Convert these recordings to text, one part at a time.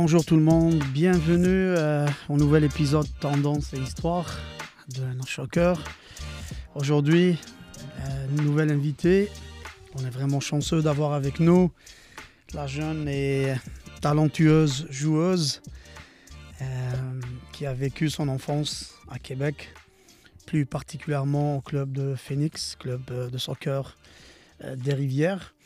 Bonjour tout le monde, bienvenue euh, au nouvel épisode Tendance et Histoire de nos choqueurs. Aujourd'hui, euh, une nouvelle invitée. On est vraiment chanceux d'avoir avec nous la jeune et talentueuse joueuse euh, qui a vécu son enfance à Québec, plus particulièrement au club de Phoenix, club euh, de soccer euh, des Rivières.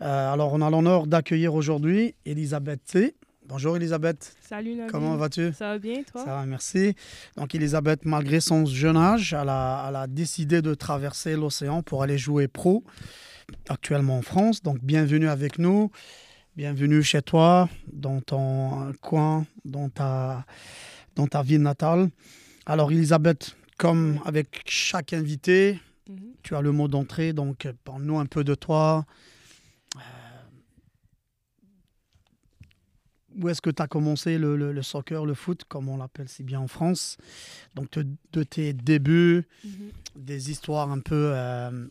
Euh, alors, on a l'honneur d'accueillir aujourd'hui Elisabeth T. Bonjour Elisabeth, Salut Nabil. comment vas-tu? Ça va bien, toi? Ça va, merci. Donc Elisabeth, malgré son jeune âge, elle a, elle a décidé de traverser l'océan pour aller jouer pro, actuellement en France. Donc bienvenue avec nous, bienvenue chez toi, dans ton coin, dans ta, dans ta ville natale. Alors Elisabeth, comme avec chaque invité, Mhm. tu as le mot d'entrée, donc parle-nous un peu de toi. Où est-ce que tu as commencé le, le- le soccer, le foot, comme on l'appelle si bien en France? Donc te- de tes débuts, Mhm. des histoires un peu euh,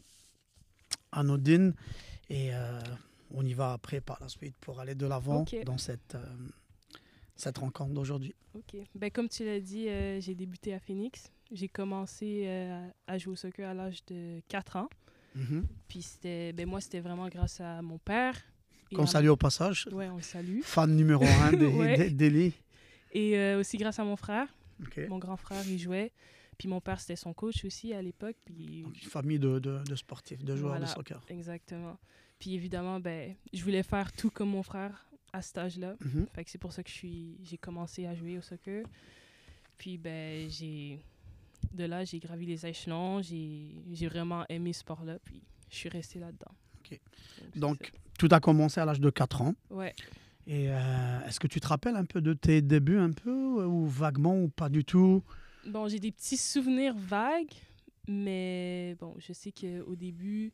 anodines, et euh, on y va après par la suite pour aller de l'avant dans cette, euh, cette rencontre d'aujourd'hui. OK. Ben, comme tu l'as dit, j'ai débuté à Phoenix. J'ai commencé à jouer au soccer à l'âge de 4 ans. Puis c'était, ben, moi, c'était vraiment grâce à mon père. Qu'on salue au passage, Ouais, on le salue. fan numéro un d'Eli. Et euh, aussi grâce à mon frère. Mon grand frère, il jouait. Puis mon père, c'était son coach aussi à l'époque. Puis Donc, une famille de, de- de sportifs, de joueurs de soccer. exactement. Puis évidemment, ben, je voulais faire tout comme mon frère à cet âge-là. Mhm. Fait que c'est pour ça que j'ai commencé à jouer au soccer. Puis ben j'ai, de là j'ai gravi les échelons, j'ai, vraiment aimé ce sport-là, puis je suis restée là-dedans. Ok. Donc, tout a commencé à l'âge de 4 ans. ouais. Et euh, est-ce que tu te rappelles un peu de tes débuts, un peu, ou vaguement, ou pas du tout? Bon, j'ai des petits souvenirs vagues, mais bon, je sais qu'au début,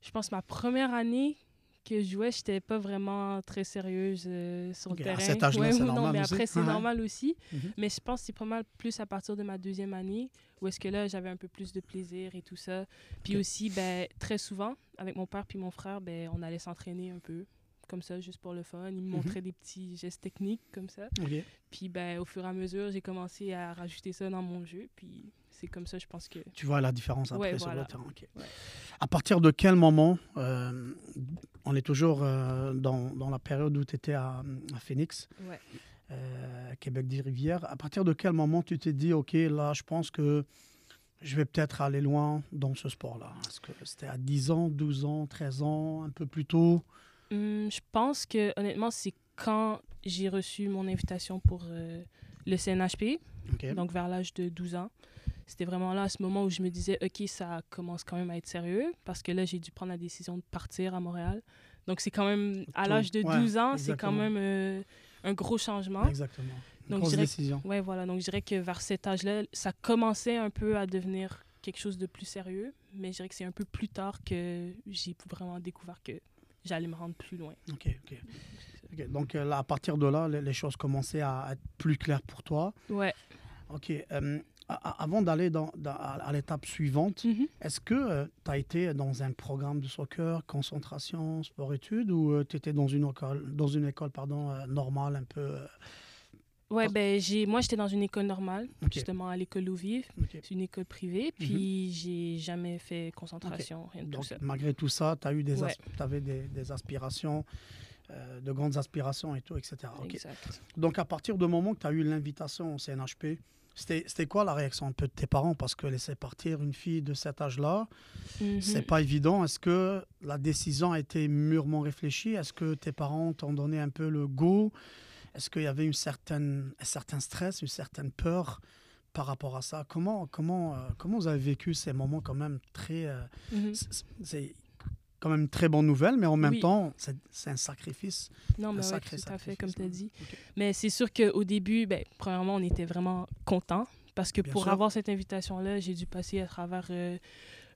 je pense ma première année que je jouais, j'étais pas vraiment très sérieuse euh, sur Ok, le à terrain. cet âge-là, c'est non, normal mais après, c'est Ouais. normal aussi. Mhm. Mais je pense que c'est pas mal plus à partir de ma deuxième année, où est-ce que là, j'avais un peu plus de plaisir et tout ça. Puis aussi, ben, très souvent, avec mon père puis mon frère, ben, on allait s'entraîner un peu, comme ça, juste pour le fun. Ils me Mhm. montraient des petits gestes techniques, comme ça. Puis ben, au fur et à mesure, j'ai commencé à rajouter ça dans mon jeu. Puis c'est comme ça, je pense que... Tu vois la différence après Ouais, sur voilà. le terrain. Ouais. À partir de quel moment, euh, on est toujours euh, dans, dans la période où tu étais à, à Phoenix, Ouais. euh, Québec des Rivières, à partir de quel moment tu t'es dit, OK, là, je pense que je vais peut-être aller loin dans ce sport-là? Est-ce que c'était à 10 ans, 12 ans, 13 ans, un peu plus tôt? Hum, je pense que, honnêtement, c'est quand j'ai reçu mon invitation pour euh, le CNHP, donc vers l'âge de 12 ans. C'était vraiment là, à ce moment où je me disais, OK, ça commence quand même à être sérieux, parce que là, j'ai dû prendre la décision de partir à Montréal. Donc, c'est quand même, à l'âge de Ouais, 12 ans, c'est quand même euh, un gros changement. Exactement. Une Donc, grosse je dirais- décision. Ouais, voilà. Donc, je dirais que vers cet âge-là, ça commençait un peu à devenir quelque chose de plus sérieux, mais je dirais que c'est un peu plus tard que j'ai vraiment découvert que j'allais me rendre plus loin. OK, OK. Ok, Donc, euh, là, à partir de là, les, les choses commençaient à être plus claires pour toi. Ouais. OK. euh, avant d'aller dans, dans- à, l'étape suivante, Mhm. est-ce que tu as été dans un programme de soccer, concentration, sport-études, ou tu étais dans une école, dans une école pardon, euh, normale, un peu. euh, Ouais, Ah. ben, j'ai, moi, j'étais dans une école normale, justement à l'école Eau Vive. OK. C'est une école privée, puis j'ai jamais fait concentration, rien de tout Donc, ça. malgré tout ça, tu eu des, Ouais. avais des, des aspirations, euh, de grandes aspirations et tout, etc. Donc, à partir du moment que tu as eu l'invitation au CNHP, c'était quoi la réaction un peu de tes parents? Parce que laisser partir une fille de cet âge-là, Mhm. c'est pas évident. Est-ce que la décision a été mûrement réfléchie? Est-ce que tes parents t'ont donné un peu le go Est-ce qu'il y avait une certaine, un certain stress, une certaine peur par rapport à ça? Comment, comment, euh, comment vous avez vécu ces moments quand même très... euh, Mhm. Quand même une très bonne nouvelle, mais en même Oui. temps, c'est un sacrifice. Non, un mais ouais, sacré tout à fait, comme tu as dit. Mais c'est sûr qu'au début, ben, premièrement, on était vraiment contents parce que Bien pour sûr. avoir cette invitation-là, j'ai dû passer à travers euh,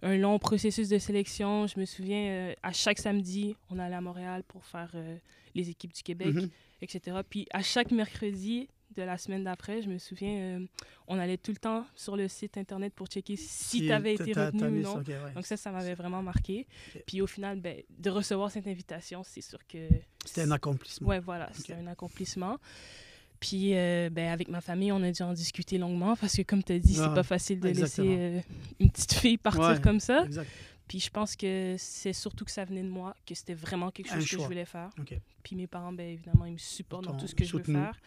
un long processus de sélection. Je me souviens, euh, à chaque samedi, on allait à Montréal pour faire euh, les équipes du Québec, Mhm. etc. Puis à chaque mercredi, de la semaine d'après, je me souviens, euh, on allait tout le temps sur le site internet pour checker si, Si tu avais été retenu ou non. ouais. Donc ça, ça m'avait vraiment marqué. Puis au final, ben, de recevoir cette invitation, c'est sûr que... C'était un accomplissement. Ouais, voilà, c'était un accomplissement. Puis euh, ben, avec ma famille, on a dû en discuter longuement parce que comme tu as dit, Ah, c'est pas facile de exactement. laisser euh, une petite fille partir Ouais, comme ça. Exact. Puis je pense que c'est surtout que ça venait de moi, que c'était vraiment quelque chose que je voulais faire. Puis mes parents, ben, évidemment, ils me supportent dans tout ce que je veux faire.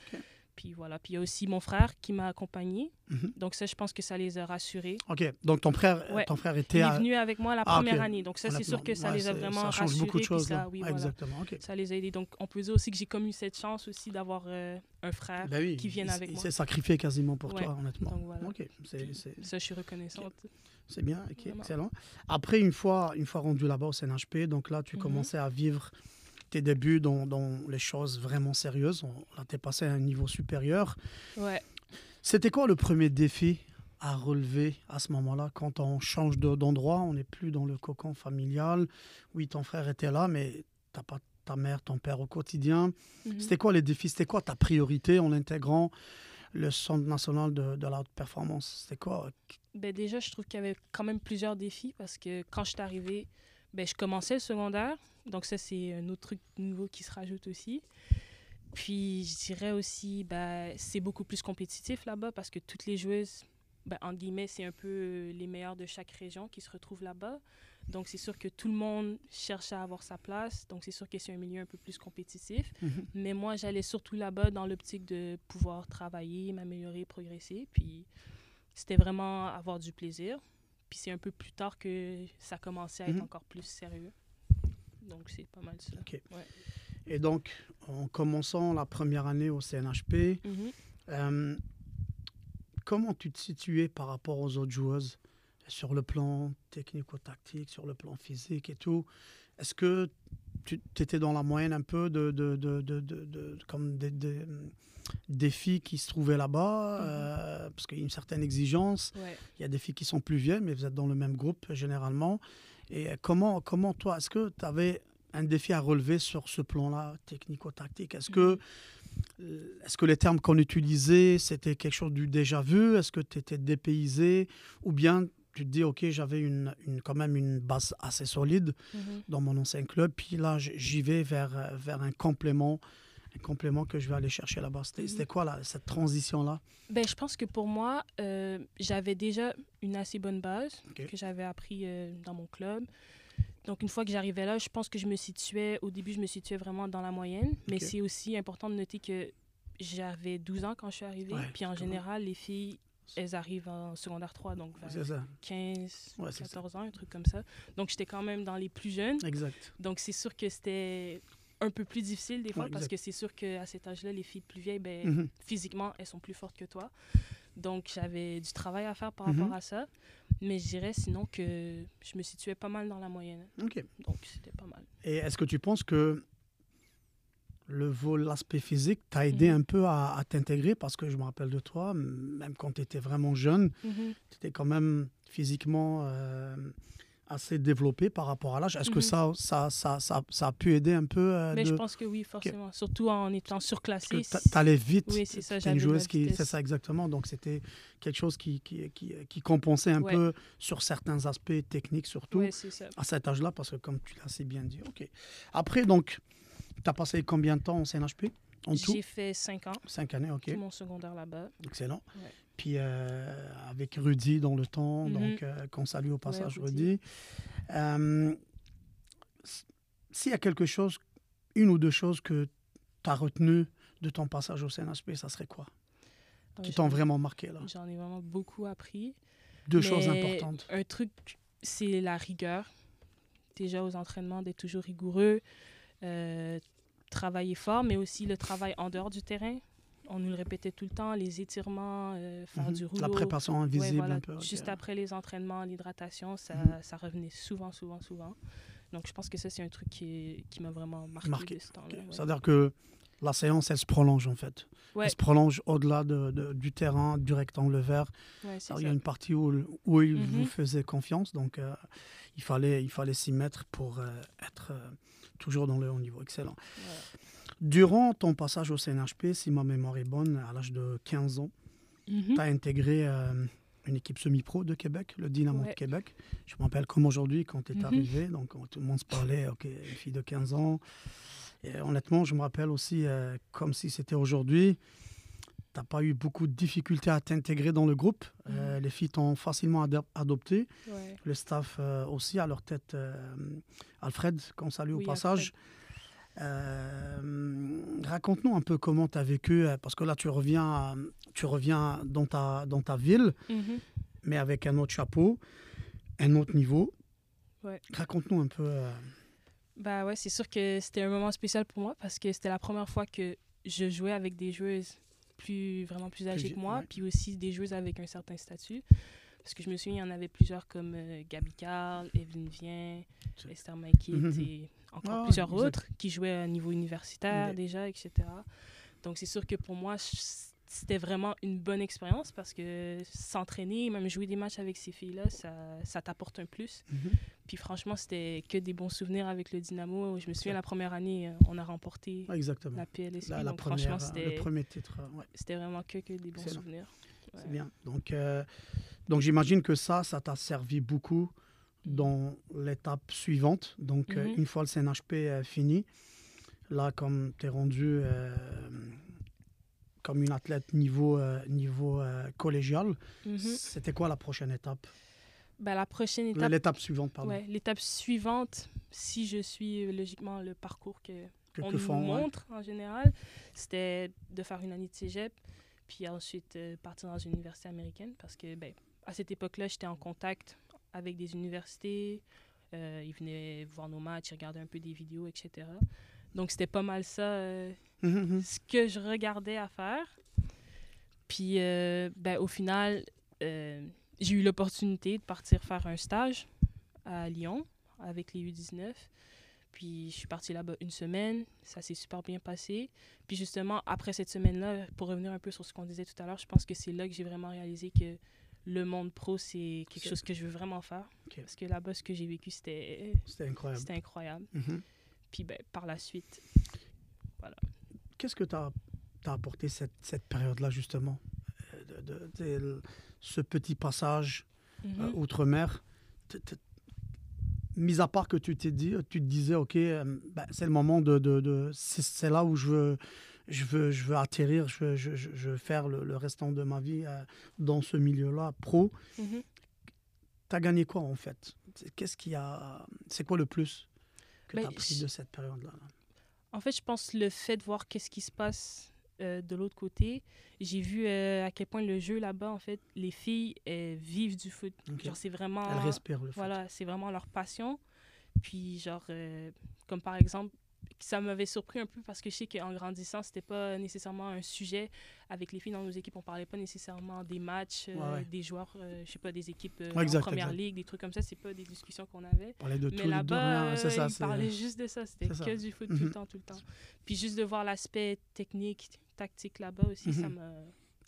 Puis voilà. Puis il y a aussi mon frère qui m'a accompagné. Mhm. Donc ça, je pense que ça les a rassurés. Ok, donc ton frère, Ouais. ton frère Il était est à... venu avec moi la Ah, première année. Donc ça, c'est sûr que ça ouais, les a vraiment Ça change rassurés. beaucoup de choses. ça, là. oui, voilà. Exactement. Ça les a aidés. Donc on peut dire aussi que j'ai comme eu cette chance aussi d'avoir euh, un frère. Ben oui, qui viennent il- avec il moi. s'est sacrifié quasiment pour Ouais, toi, honnêtement. donc voilà. Ok, Ça, je suis reconnaissante. c'est bien, ok, Vraiment. excellent. Après, une fois, une fois rendu là-bas au CNHP, donc là, tu Mhm. commençais à vivre tes débuts dans, dans les choses vraiment sérieuses. On, là, tu es passé à un niveau supérieur. Ouais. C'était quoi le premier défi à relever à ce moment-là? Quand on change de- d'endroit On n'est plus dans le cocon familial. Oui, ton frère était là, mais tu pas ta mère, ton père au quotidien. Mhm. C'était quoi les défis? C'était quoi ta priorité en intégrant le Centre national de, de la haute performance? C'était quoi? Ben déjà, je trouve qu'il y avait quand même plusieurs défis parce que quand je suis arrivée, ben, je commençais le secondaire. Donc ça, c'est un autre truc nouveau qui se rajoute aussi. Puis je dirais aussi, ben, c'est beaucoup plus compétitif là-bas parce que toutes les joueuses, ben, entre guillemets, c'est un peu les meilleures de chaque région qui se retrouvent là-bas. Donc c'est sûr que tout le monde cherche à avoir sa place. Donc c'est sûr que c'est un milieu un peu plus compétitif. Mhm. Mais moi, j'allais surtout là-bas dans l'optique de pouvoir travailler, m'améliorer, progresser. Puis c'était vraiment avoir du plaisir. Puis c'est un peu plus tard que ça commençait à être Mhm. encore plus sérieux. Donc c'est pas mal ça. Ok. Ouais. Et donc, en commençant la première année au CNHP, Mhm. euh, comment tu te situais par rapport aux autres joueuses? Sur le plan technico-tactique, sur le plan physique et tout Est-ce que tu étais dans la moyenne un peu de, de, de, de- comme des, des, des filles qui se trouvaient là-bas Mhm. euh, Parce qu'il y a une certaine exigence. Ouais. Il y a des filles qui sont plus vieilles, mais vous êtes dans le même groupe généralement. Et comment, comment toi, est-ce que tu avais un défi à relever sur ce plan-là, technico-tactique? Est-ce que, euh, est-ce que les termes qu'on utilisait, c'était quelque chose du déjà vu? Est-ce que tu étais dépaysé? Ou bien tu te dis, OK, j'avais une, une, quand même une base assez solide Mhm. dans mon ancien club, puis là, j'y vais vers, vers un complément. Un complément que je vais aller chercher là-bas. C'était Mhm. quoi là, cette transition-là? Ben, je pense que pour moi, euh, j'avais déjà une assez bonne base que j'avais appris euh, dans mon club. Donc, une fois que j'arrivais là, je pense que je me situais, au début, je me situais vraiment dans la moyenne. Mais c'est aussi important de noter que j'avais 12 ans quand je suis arrivée. Ouais, Puis en général, les filles, elles arrivent en secondaire 3, donc vers C'est ça, 15, Ouais, c'est ça. 14 ans, un truc comme ça. Donc, j'étais quand même dans les plus jeunes. exact. Donc, c'est sûr que c'était un peu plus difficile des fois Ouais, parce que c'est sûr qu'à cet âge-là, les filles plus vieilles, ben, Mhm. physiquement, elles sont plus fortes que toi. Donc, j'avais du travail à faire par Mhm. rapport à ça. Mais je dirais sinon que je me situais pas mal dans la moyenne. OK. Donc, c'était pas mal. Et est-ce que tu penses que le vol, l'aspect physique, t'a aidé Mhm. un peu à, à t'intégrer Parce que je me rappelle de toi, même quand tu étais vraiment jeune, tu étais quand même physiquement euh, assez développé par rapport à l'âge. Est-ce que Mhm. ça, ça, ça, ça, ça a pu aider un peu euh, Mais de... je pense que oui, forcément. Surtout en étant surclassé. T'a- t'allais vite. Oui, c'est ça, une joueuse qui... C'est ça exactement. Donc c'était quelque chose qui, qui, qui, qui compensait un Ouais. peu sur certains aspects techniques surtout. À cet âge-là, parce que comme tu l'as assez bien dit. ok. Après, donc, tu as passé combien de temps au CNHP En tout? J'ai fait 5 ans, Cinq années, ok. tout mon secondaire là-bas. Excellent. Ouais. Puis euh, avec Rudy dans le temps, Mhm. donc euh, qu'on salue au passage Rudy. Rudy. Euh, S'il y a quelque chose, une ou deux choses que tu as retenues de ton passage au CNHP, ça serait quoi? Qui t'ont vraiment marqué là? J'en ai vraiment beaucoup appris. Deux choses importantes. Un truc, c'est la rigueur. Déjà aux entraînements, d'être toujours rigoureux, travailler fort, mais aussi le travail en dehors du terrain. On nous le répétait tout le temps, les étirements, euh, faire Mhm. du rouleau. La préparation Ouais, invisible voilà. un peu. ok. Juste après les entraînements, l'hydratation, ça, Mhm. ça revenait souvent, souvent, souvent. Donc je pense que ça, c'est un truc qui, qui m'a vraiment marqué, Marqué, de ce temps-là. Ok. ouais. C'est-à-dire que la séance, elle se prolonge en fait. Ouais. Elle se prolonge au-delà de- de- du terrain, du rectangle vert. Alors, il y a une partie où, où il Mhm. vous faisait confiance, donc euh, il fallait, il fallait s'y mettre pour euh, être euh, toujours dans le haut niveau. Excellent. Durant ton passage au CNHP, si ma mémoire est bonne, à l'âge de 15 ans, Mhm. tu as intégré euh, une équipe semi-pro de Québec, le Dynamo de. Québec. Je me rappelle comme aujourd'hui quand tu es Mhm. arrivé, donc on- tout le monde se parlait, ok, une fille de 15 ans. Et honnêtement, je me rappelle aussi, euh, comme si c'était aujourd'hui, tu n'as pas eu beaucoup de difficultés à t'intégrer dans le groupe. Euh, Mhm. les filles t'ont facilement adop- adopté. Ouais. Le staff euh, aussi, à leur tête, euh, Alfred, qu'on salue au passage. Raconte-nous un peu comment tu as vécu, parce que là, tu reviens, tu reviens dans, ta, dans ta ville, Mhm. mais avec un autre chapeau, un autre niveau. Ouais. Raconte-nous un peu. Bah ouais, c'est sûr que c'était un moment spécial pour moi parce que c'était la première fois que je jouais avec des joueuses plus vraiment plus âgées que moi, ouais. puis aussi des joueuses avec un certain statut. Parce que je me souviens, il y en avait plusieurs comme euh, Gabi Carl, Evelyne Vien, Esther Maïkit Mhm. et encore Ah plusieurs exact. autres qui jouaient au niveau universitaire déjà, etc. Donc c'est sûr que pour moi, c'était vraiment une bonne expérience parce que s'entraîner, même jouer des matchs avec ces filles-là, ça, ça t'apporte un plus. Mhm. Puis franchement, c'était que des bons souvenirs avec le Dynamo. Je me souviens, la première année, euh, on a remporté exactement. la PLSP. La, la donc première, franchement, euh, le premier titre. euh, ouais, c'était vraiment que, que des bons Excellent. souvenirs. c'est bien. Donc, euh, donc j'imagine que ça, ça t'a servi beaucoup dans l'étape suivante. Donc, Mhm. une fois le CNHP euh, fini, là, comme tu es rendu euh, comme une athlète niveau, euh, niveau euh, collégial, Mhm. c'était quoi la prochaine étape? Ben, la prochaine étape, L'étape suivante, pardon. ouais, l'étape suivante, si je suis euh, logiquement le parcours que que, on que nous ouais. montre en général, c'était de faire une année de cégep, puis ensuite euh, partir dans une université américaine parce que ben, à cette époque-là, j'étais en contact avec des universités. ils venaient voir nos matchs, ils regardaient un peu des vidéos, etc. Donc c'était pas mal ça euh, Mhm, mhm. ce que je regardais à faire. Puis euh, ben, au final, euh, j'ai eu l'opportunité de partir faire un stage à Lyon avec les U19. Puis je suis partie là-bas une semaine, ça s'est super bien passé. Puis justement, après cette semaine-là, pour revenir un peu sur ce qu'on disait tout à l'heure, je pense que c'est là que j'ai vraiment réalisé que le monde pro, c'est quelque chose que je veux vraiment faire. Parce que là-bas, ce que j'ai vécu, c'était C'était incroyable. c'était incroyable. Mhm. Puis ben, par la suite, Qu'est-ce que t'as as apporté cette, cette période-là, justement Euh, de, de- de- Ce petit passage euh, outre-mer? T- t- Mis à part que tu t'es dit, tu te disais, OK, euh, ben, c'est le moment de. de, de- c'est là où je veux, je veux, je veux atterrir, je veux, je, je- veux faire le, le restant de ma vie euh, dans ce milieu-là, pro. mhm. Tu as gagné quoi, en fait? Qu'est-ce qui a. C'est quoi le plus? Que tu as pris je- de cette période-là là En fait, je pense le fait de voir qu'est-ce qui se passe euh, de l'autre côté, j'ai vu euh, à quel point le jeu là-bas, en fait, les filles elles vivent du foot. Ok. Genre, c'est vraiment. Elle respire le foot. Voilà, c'est vraiment leur passion. Puis, genre, euh, comme par exemple, ça m'avait surpris un peu parce que je sais qu'en grandissant, c'était pas nécessairement un sujet avec les filles dans nos équipes. On parlait pas nécessairement des matchs, euh, Ouais, ouais. des joueurs, euh, je sais pas, des équipes euh, Ouais, exact, en première exact. ligue, des trucs comme ça. C'est pas des discussions qu'on avait. Parler de Mais là-bas, ça. ils parlaient juste de ça. C'était ça. que du foot tout Mhm. le temps, tout le temps. Puis juste de voir l'aspect technique, tactique là-bas aussi, ça Mhm. m'a...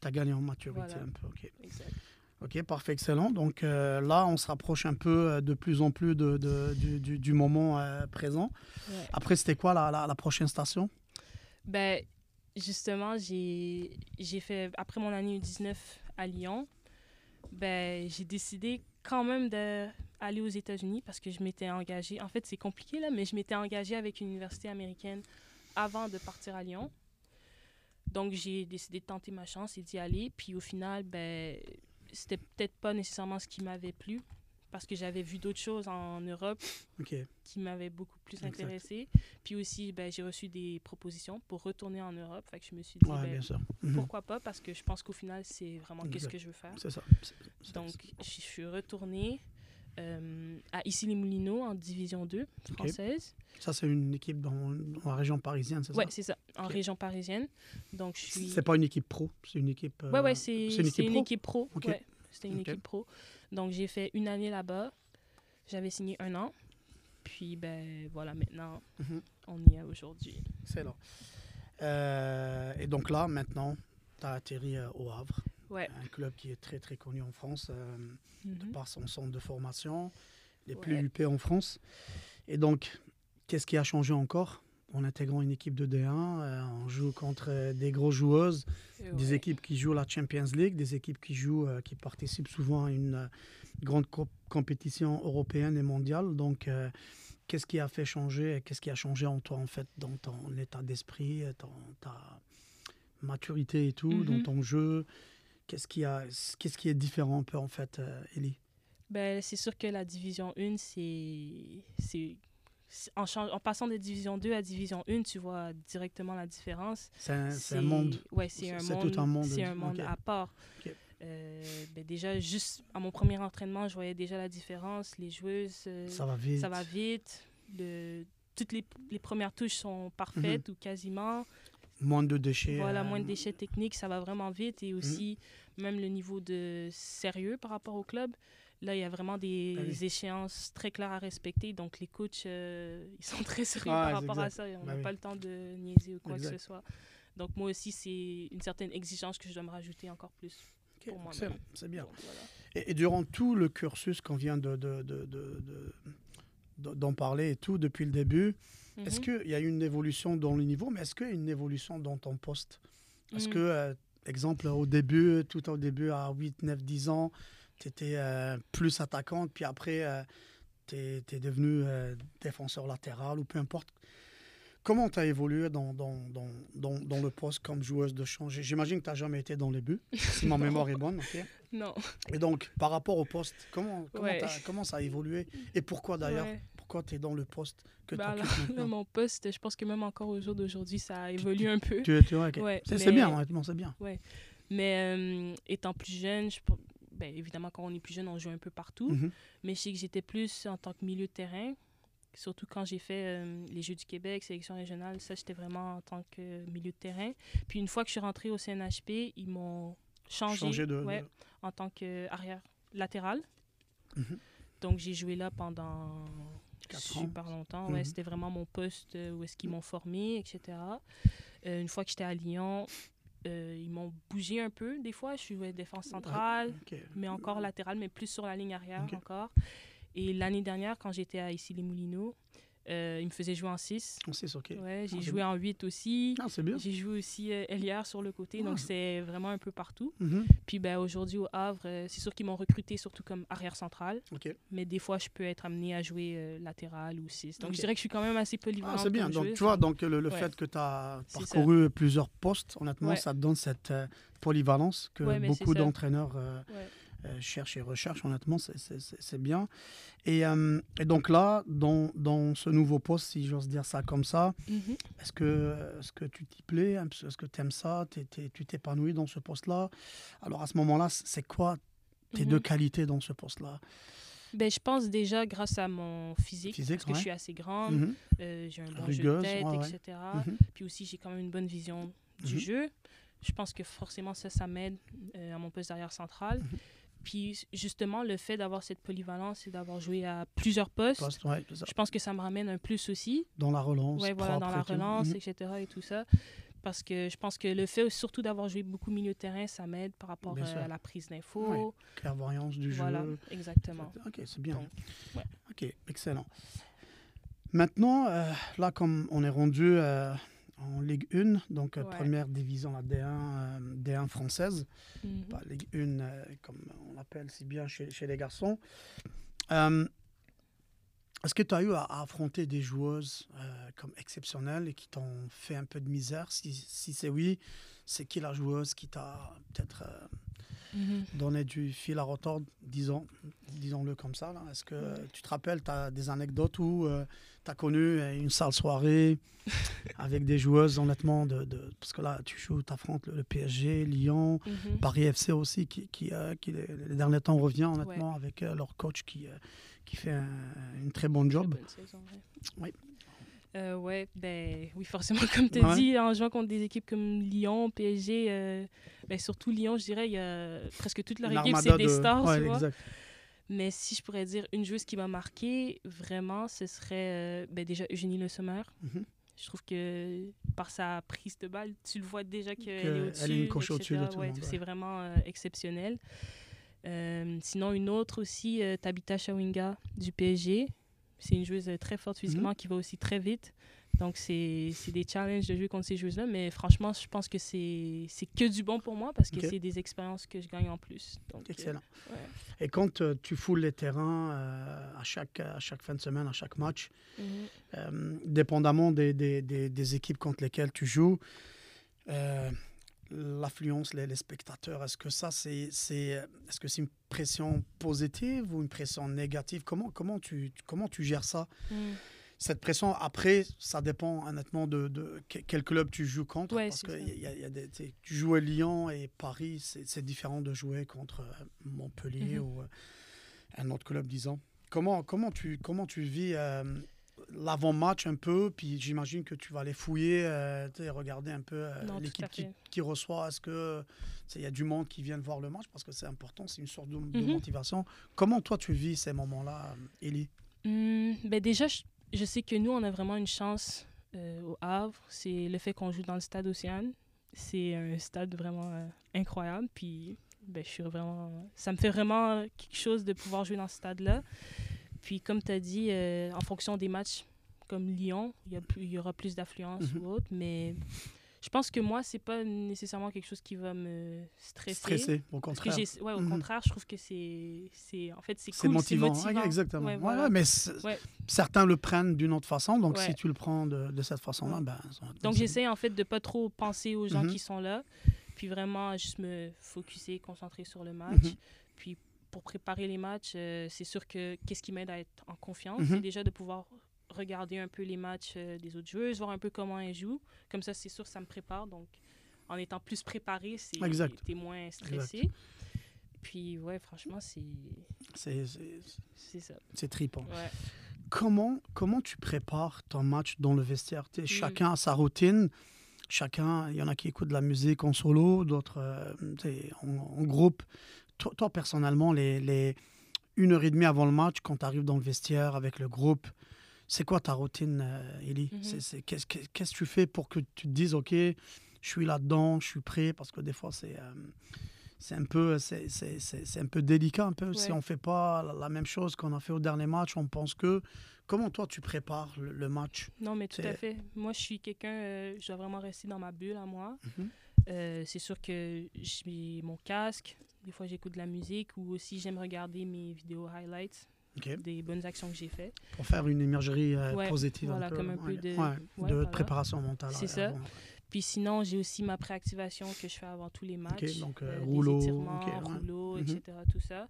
Tu as gagné en maturité Voilà. un peu. ok. Exact. Ok, parfait, excellent. Donc euh, là, on se rapproche un peu euh, de plus en plus de, de- du, du- du moment euh, présent. Ouais. Après, c'était quoi la, la- la prochaine station? Ben, justement, j'ai j'ai fait... Après mon année 19 à Lyon, ben, j'ai décidé quand même d'aller aux États-Unis parce que je m'étais engagée... En fait, c'est compliqué, là, mais je m'étais engagée avec une université américaine avant de partir à Lyon. Donc, j'ai décidé de tenter ma chance et d'y aller. Puis au final, ben, c'était peut-être pas nécessairement ce qui m'avait plu parce que j'avais vu d'autres choses en Europe qui m'avaient beaucoup plus intéressée. Puis aussi, ben, j'ai reçu des propositions pour retourner en Europe. Fait que je me suis dit, ouais, ben, bien. Mhm. pourquoi pas? Parce que je pense qu'au final, c'est vraiment qu'est-ce que je veux faire. C'est ça. Donc, je suis retournée euh, à Issy-les-Moulineaux en Division 2 française. Ça, c'est une équipe dans, la région parisienne, c'est Ouais, ça c'est ça, en région parisienne. Donc, je suis... C'est pas une équipe pro, c'est une équipe. euh, Ouais, ouais, c'est c'est une équipe c'est une pro? équipe pro. Ok. Ouais, c'était une équipe pro. Donc, j'ai fait une année là-bas. J'avais signé un an. Puis, ben voilà, maintenant, Mhm. on y est aujourd'hui. Excellent. Euh, et donc là, maintenant, tu as atterri euh, au Havre, Ouais. un club qui est très très connu en France euh, Mhm. par son centre de formation, les Ouais. plus huppés en France. Et donc, qu'est-ce qui a changé encore en intégrant une équipe de D1. Euh, on joue contre des grosses joueuses, des équipes qui jouent la Champions League, des équipes qui jouent, qui participent souvent à une grande compétition européenne et mondiale. Donc, qu'est-ce qui a fait changer Qu'est-ce qui a changé en toi, en fait, dans ton état d'esprit, dans ta maturité et tout, dans mhm. ton jeu Qu'est-ce qui, a, qu'est-ce qui est différent un peu, en fait, Ellie? Ben, c'est sûr que la division 1, c'est. c'est en, en, passant de division 2 à division 1, tu vois directement la différence. C'est un, un, monde. Oui, c'est un, monde, tout un monde. C'est un monde à part. Euh, ben déjà, juste à mon premier entraînement, je voyais déjà la différence. Les joueuses. Euh, ça va vite. Ça va vite. Le, toutes les, les, premières touches sont parfaites mhm. ou quasiment. Moins de déchets. Voilà, euh, moins de déchets techniques, ça va vraiment vite. Et mhm. aussi, même le niveau de sérieux par rapport au club. Là, il y a vraiment des, ah échéances très claires à respecter. Donc, les coachs, euh, ils sont très sérieux par rapport à ça. On n'a bah pas le temps de niaiser ou quoi que ce soit. Donc, moi aussi, c'est une certaine exigence que je dois me rajouter encore plus. pour moi C'est bien. et, durant tout le cursus qu'on vient de, de, de, d'en parler et tout depuis le début, est-ce mhm. qu'il y a eu une évolution dans le niveau, mais est-ce qu'il y a une évolution dans ton poste? Est-ce mhm. que, euh, exemple, au début, tout au début, à 8, 9, 10 ans, tu étais euh, plus attaquante, puis après, euh, tu es, devenu euh, défenseur latéral ou peu importe. Comment tu as évolué dans, dans, dans, dans, le poste comme joueuse de champ? J'imagine que tu n'as jamais été dans les buts, si ma mémoire est bonne. ok? Non. Et donc, par rapport au poste, comment, comment, comment ça a évolué? Et pourquoi d'ailleurs? Pourquoi tu es dans le poste que bah, Mon poste, je pense que même encore au jour d'aujourd'hui, ça a évolué un peu. Tu, tu, ouais, c'est bien, honnêtement, c'est bien. Ouais. Mais étant plus jeune, je, ben, évidemment, quand on est plus jeune, on joue un peu partout. Mhm. Mais je sais que j'étais plus en tant que milieu de terrain. Surtout quand j'ai fait euh, les Jeux du Québec, sélection régionale, ça, j'étais vraiment en tant que milieu de terrain. Puis une fois que je suis rentrée au CNHP, ils m'ont changé, de, en tant qu'arrière latéral. Mhm. Donc j'ai joué là pendant super longtemps. Ouais, mhm. C'était vraiment mon poste euh, où est-ce qu'ils m'ont formé, etc. Euh, une fois que j'étais à Lyon, euh, ils m'ont bougé un peu des fois. Je jouais défense centrale, mais encore latérale, mais plus sur la ligne arrière encore. Et l'année dernière, quand j'étais à ici les Moulineaux, euh, il me faisait jouer en 6. En 6, ok. Ouais, j'ai ah, joué en 8 aussi. Ah, c'est bien. J'ai joué aussi euh, sur le côté, donc ah. c'est vraiment un peu partout. Mhm. Puis ben, aujourd'hui au Havre, euh, c'est sûr qu'ils m'ont recruté surtout comme arrière central. Mais des fois, je peux être amené à jouer euh, latéral ou 6. Donc je dirais que je suis quand même assez polyvalent. Ah, c'est bien. Donc tu vois, donc, le, fait que tu as parcouru plusieurs postes, honnêtement, ça te donne cette polyvalence que beaucoup d'entraîneurs euh, cherche et recherche, honnêtement, c'est bien. Et, euh, et, donc là, dans, dans, ce nouveau poste, si j'ose dire ça comme ça, mhm. est-ce que, est que tu t'y plais? Est-ce que tu aimes ça Tu t'épanouis dans ce poste-là? Alors à ce moment-là, c'est quoi tes deux mhm. qualités dans ce poste-là? Ben, je pense déjà grâce à mon physique, parce que je suis assez grande, mhm. euh, j'ai un bon jeu de tête, etc. Puis aussi, j'ai quand même une bonne vision du jeu. Je pense que forcément, ça, ça m'aide à mon poste d'arrière central. Puis justement, le fait d'avoir cette polyvalence et d'avoir joué à plusieurs postes, je pense que ça me ramène un plus aussi. Dans la relance. Oui, voilà, dans la relance, mhm. etc. et tout ça. Parce que je pense que le fait surtout d'avoir joué beaucoup milieu de terrain, ça m'aide par rapport euh, à la prise d'infos. Clairvoyance du voilà, jeu. exactement. Ok, c'est bien. Ok, excellent. Maintenant, euh, là, comme on est rendu euh, en Ligue 1, donc euh, première division, la D1, euh, D1 française, mhm. pas Ligue 1 euh, comme on l'appelle si bien chez, chez les garçons. Est-ce que tu as eu à, affronter des joueuses comme exceptionnelles et qui t'ont fait un peu de misère? Si, si c'est oui, c'est qui la joueuse qui t'a peut-être Mhm. donner du fil à retordre, disons, disons-le comme ça. Est-ce que tu te rappelles, tu as des anecdotes où euh, tu as connu une sale soirée avec des joueuses, honnêtement, de, parce que là, tu joues, tu affrontes le, PSG, Lyon, mhm. Paris FC aussi, qui, qui, euh, qui les, derniers temps revient, honnêtement, avec euh, leur coach qui, qui fait un, une très bonne job. oui. Euh, ouais, ben oui, forcément, comme tu as dit, en jouant contre des équipes comme Lyon, PSG, euh, ben, surtout Lyon, je dirais, il y a presque toute leur équipe, c'est des stars, tu vois. Mais si je pourrais dire une joueuse qui m'a marqué, vraiment, ce serait euh, ben, déjà Eugénie Le Sommer. Mhm. Je trouve que par sa prise de balle, tu le vois déjà qu'elle est au-dessus. Elle est une au-dessus de tout ouais, C'est vraiment euh, exceptionnel. sinon, une autre aussi, Tabitha Chawinga du PSG. C'est une joueuse très forte physiquement mhm. qui va aussi très vite. Donc, c'est des challenges de jouer contre ces joueuses-là. Mais franchement, je pense que c'est que du bon pour moi parce que c'est des expériences que je gagne en plus. Donc, euh, Excellent. ouais. Et quand euh, tu foules les terrains euh, à, chaque, à chaque fin de semaine, à chaque match, Mhm. dépendamment des, des- des- des équipes contre lesquelles tu joues, l'affluence, les, les spectateurs, est-ce que ça, c'est c'est est-ce que c'est une pression positive ou une pression négative? Comment, comment, tu, comment tu gères ça? Mhm. Cette pression, après, ça dépend honnêtement de, de que- quel club tu joues contre. Ouais, parce que ça. y a- y a- y a des- tu joues à Lyon et Paris, c'est c'est différent de jouer contre euh, Montpellier Mhm. ou euh, un autre club, disons. Comment, comment, tu, comment tu vis euh, l'avant-match un peu Puis j'imagine que tu vas aller fouiller, euh, regarder un peu euh, l'équipe qui, reçoit. Est-ce que il y a du monde qui vient voir le match? Parce que c'est important, c'est une sorte de, de Mhm. motivation. Comment toi tu vis ces moments-là, euh, Élie Hum, ben déjà, je, je sais que nous, on a vraiment une chance euh, au Havre. C'est le fait qu'on joue dans le stade Océane. C'est un stade vraiment incroyable. Puis, ben, je suis vraiment... Ça me fait vraiment quelque chose de pouvoir jouer dans ce stade-là. Puis, comme tu as dit, euh, en fonction des matchs comme Lyon, il y, a plus- il y aura plus d'affluence Mhm. ou autre. Mais je pense que moi, c'est pas nécessairement quelque chose qui va me stresser. Stressé, au Parce que contraire. ouais, au Mhm. contraire, je trouve que c'est, en fait, c'est cool, motivant. c'est Ouais, motivant. exactement. Ouais, voilà. mais certains le prennent d'une autre façon. Donc, si tu le prends de, de cette façon-là, ben, Donc j'essaie en fait de pas trop penser aux gens Mhm. qui sont là, puis vraiment juste me focuser, concentrer sur le match. Puis pour préparer les matchs, euh, c'est sûr que qu'est-ce qui m'aide à être en confiance, Mhm. c'est déjà de pouvoir regarder un peu les matchs euh, des autres joueuses, voir un peu comment elles jouent. Comme ça, c'est sûr, ça me prépare. Donc en étant plus préparé, c'est moins stressé. Puis ouais, franchement, c'est c'est- c'est ça. Ouais. Comment, comment tu prépares ton match dans le vestiaire? Tu sais, Mm. Chacun a sa routine. Chacun, il y en a qui écoutent de la musique en solo, d'autres euh, en groupe. Toi, toi, personnellement, les, les une heure et demie avant le match, quand tu arrives dans le vestiaire avec le groupe, c'est quoi ta routine, Ellie. C'est- c'est- Qu'est-ce que tu fais pour que tu te dises, OK, je suis là-dedans, je suis prêt? Parce que des fois, c'est euh, c'est un, peu- c'est- c'est- c'est- c'est un peu délicat. Un peu. Si on ne fait pas la- la même chose qu'on a fait au dernier match, on pense que. Comment toi, tu prépares le, le match? Non, mais tout à fait. Moi, je suis quelqu'un, euh, je dois vraiment rester dans ma bulle à moi. Mhm. Euh, c'est sûr que j'ai mon casque. Des fois, j'écoute de la musique ou aussi j'aime regarder mes vidéos highlights des bonnes actions que j'ai faites. Pour faire une imagerie euh, Ouais, positive. voilà, un peu, comme un peu de- Ouais, ouais, de voilà. préparation mentale. C'est euh, ça. Puis sinon, j'ai aussi ma préactivation que je fais avant tous les matchs. donc, euh, des rouleau, étirements, rouleau, Mhm. etc. Tout ça.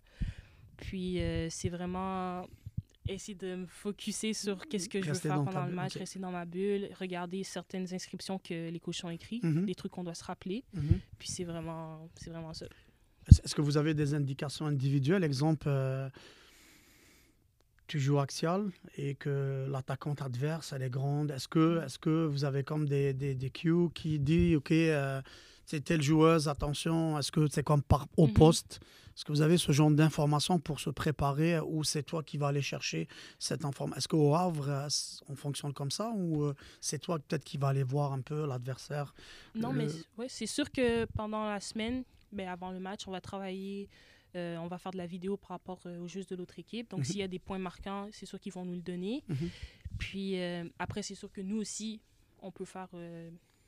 Puis euh, c'est vraiment essayer de me focuser sur qu'est-ce que je veux faire pendant le match, rester dans ma bulle, regarder certaines inscriptions que les coachs ont écrites, Mhm. des trucs qu'on doit se rappeler. Mhm. Puis c'est vraiment, c'est vraiment ça. Est-ce que vous avez des indications individuelles? Exemple, euh, tu joues axial et que l'attaquante adverse, elle est grande. Est-ce que, est que vous avez comme des, des, des cues qui disent, OK, euh, c'est telle joueuse, attention, est-ce que c'est comme par, au Mhm. poste? Est-ce que vous avez ce genre d'informations pour se préparer ou c'est toi qui vas aller chercher cette information Est-ce qu'au Havre, euh, on fonctionne comme ça ou euh, c'est toi peut-être qui va aller voir un peu l'adversaire? Non, Le- mais ouais, c'est sûr que pendant la semaine, ben, avant le match, on va travailler, euh, on va faire de la vidéo par rapport euh, aux de l'autre équipe. Donc, Mhm. s'il y a des points marquants, c'est sûr qu'ils vont nous le donner. Mhm. Puis euh, après, c'est sûr que nous aussi, on peut faire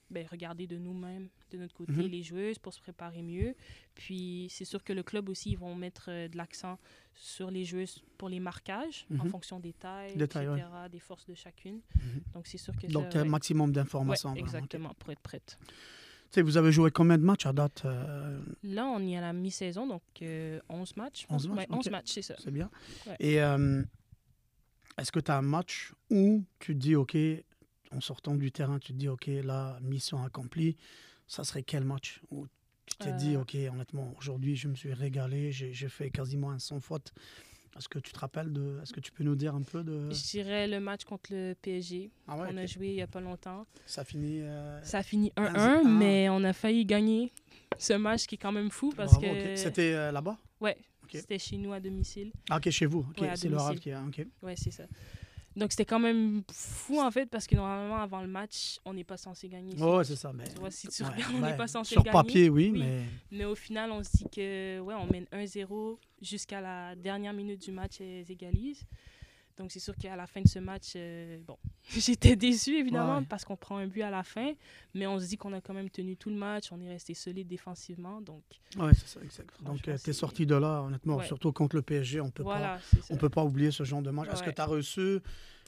ben, regarder de nous-mêmes, de notre côté, Mhm. les joueuses pour se préparer mieux. Puis c'est sûr que le club aussi, ils vont mettre euh, de l'accent sur les joueuses pour les marquages en Mhm. fonction des tailles, ouais. etc., des forces de chacune. Mhm. Donc c'est sûr que Donc, ça, un ouais. maximum d'informations. exactement, pour être prête. Tu sais, vous avez joué combien de matchs à date euh, Là, on est à la mi-saison, donc euh, 11 matchs. je 11 pense. matchs, Ouais, 11 ok. matchs, c'est ça. C'est bien. Et euh, est-ce que tu as un match où tu te dis, OK, en sortant du terrain, tu te dis, OK, là, mission accomplie, ça serait quel match? Où tu t'es dit, Euh. OK, honnêtement, aujourd'hui, je me suis régalé, j'ai fait quasiment un sans faute. Est-ce que tu te rappelles de. Est-ce que tu peux nous dire un peu de. Je dirais le match contre le PSG. Ah ouais, on a joué il n'y a pas longtemps. Ça finit. euh, Ça a fini 1-1, Ah. mais on a failli gagner ce match qui est quand même fou parce bravo, que. C'était euh, là-bas? Ouais, c'était chez nous à domicile. Ah, ok, chez vous. Ouais, c'est le qui a. Ok. Ouais, c'est ça. Donc c'était quand même fou en fait parce que normalement avant le match, on n'est pas censé gagner. Oh, c'est ça. Mais, Tu vois, si tu ouais, regardes, on n'est ouais, pas censé Sur gagner. papier, oui, Oui. mais. Mais au final, on se dit que ouais, on mène 1-0 jusqu'à la dernière minute du match, elles égalisent. Donc, c'est sûr qu'à la fin de ce match, euh, bon, j'étais déçue, évidemment, Ouais. parce qu'on prend un but à la fin. Mais on se dit qu'on a quand même tenu tout le match. On est resté solide défensivement. Donc, Ouais, c'est ça, exact. Donc, Franchement, tu es sorti de là, honnêtement, Ouais. surtout contre le PSG, on voilà. On peut pas oublier ce genre de match. Est-ce que tu as reçu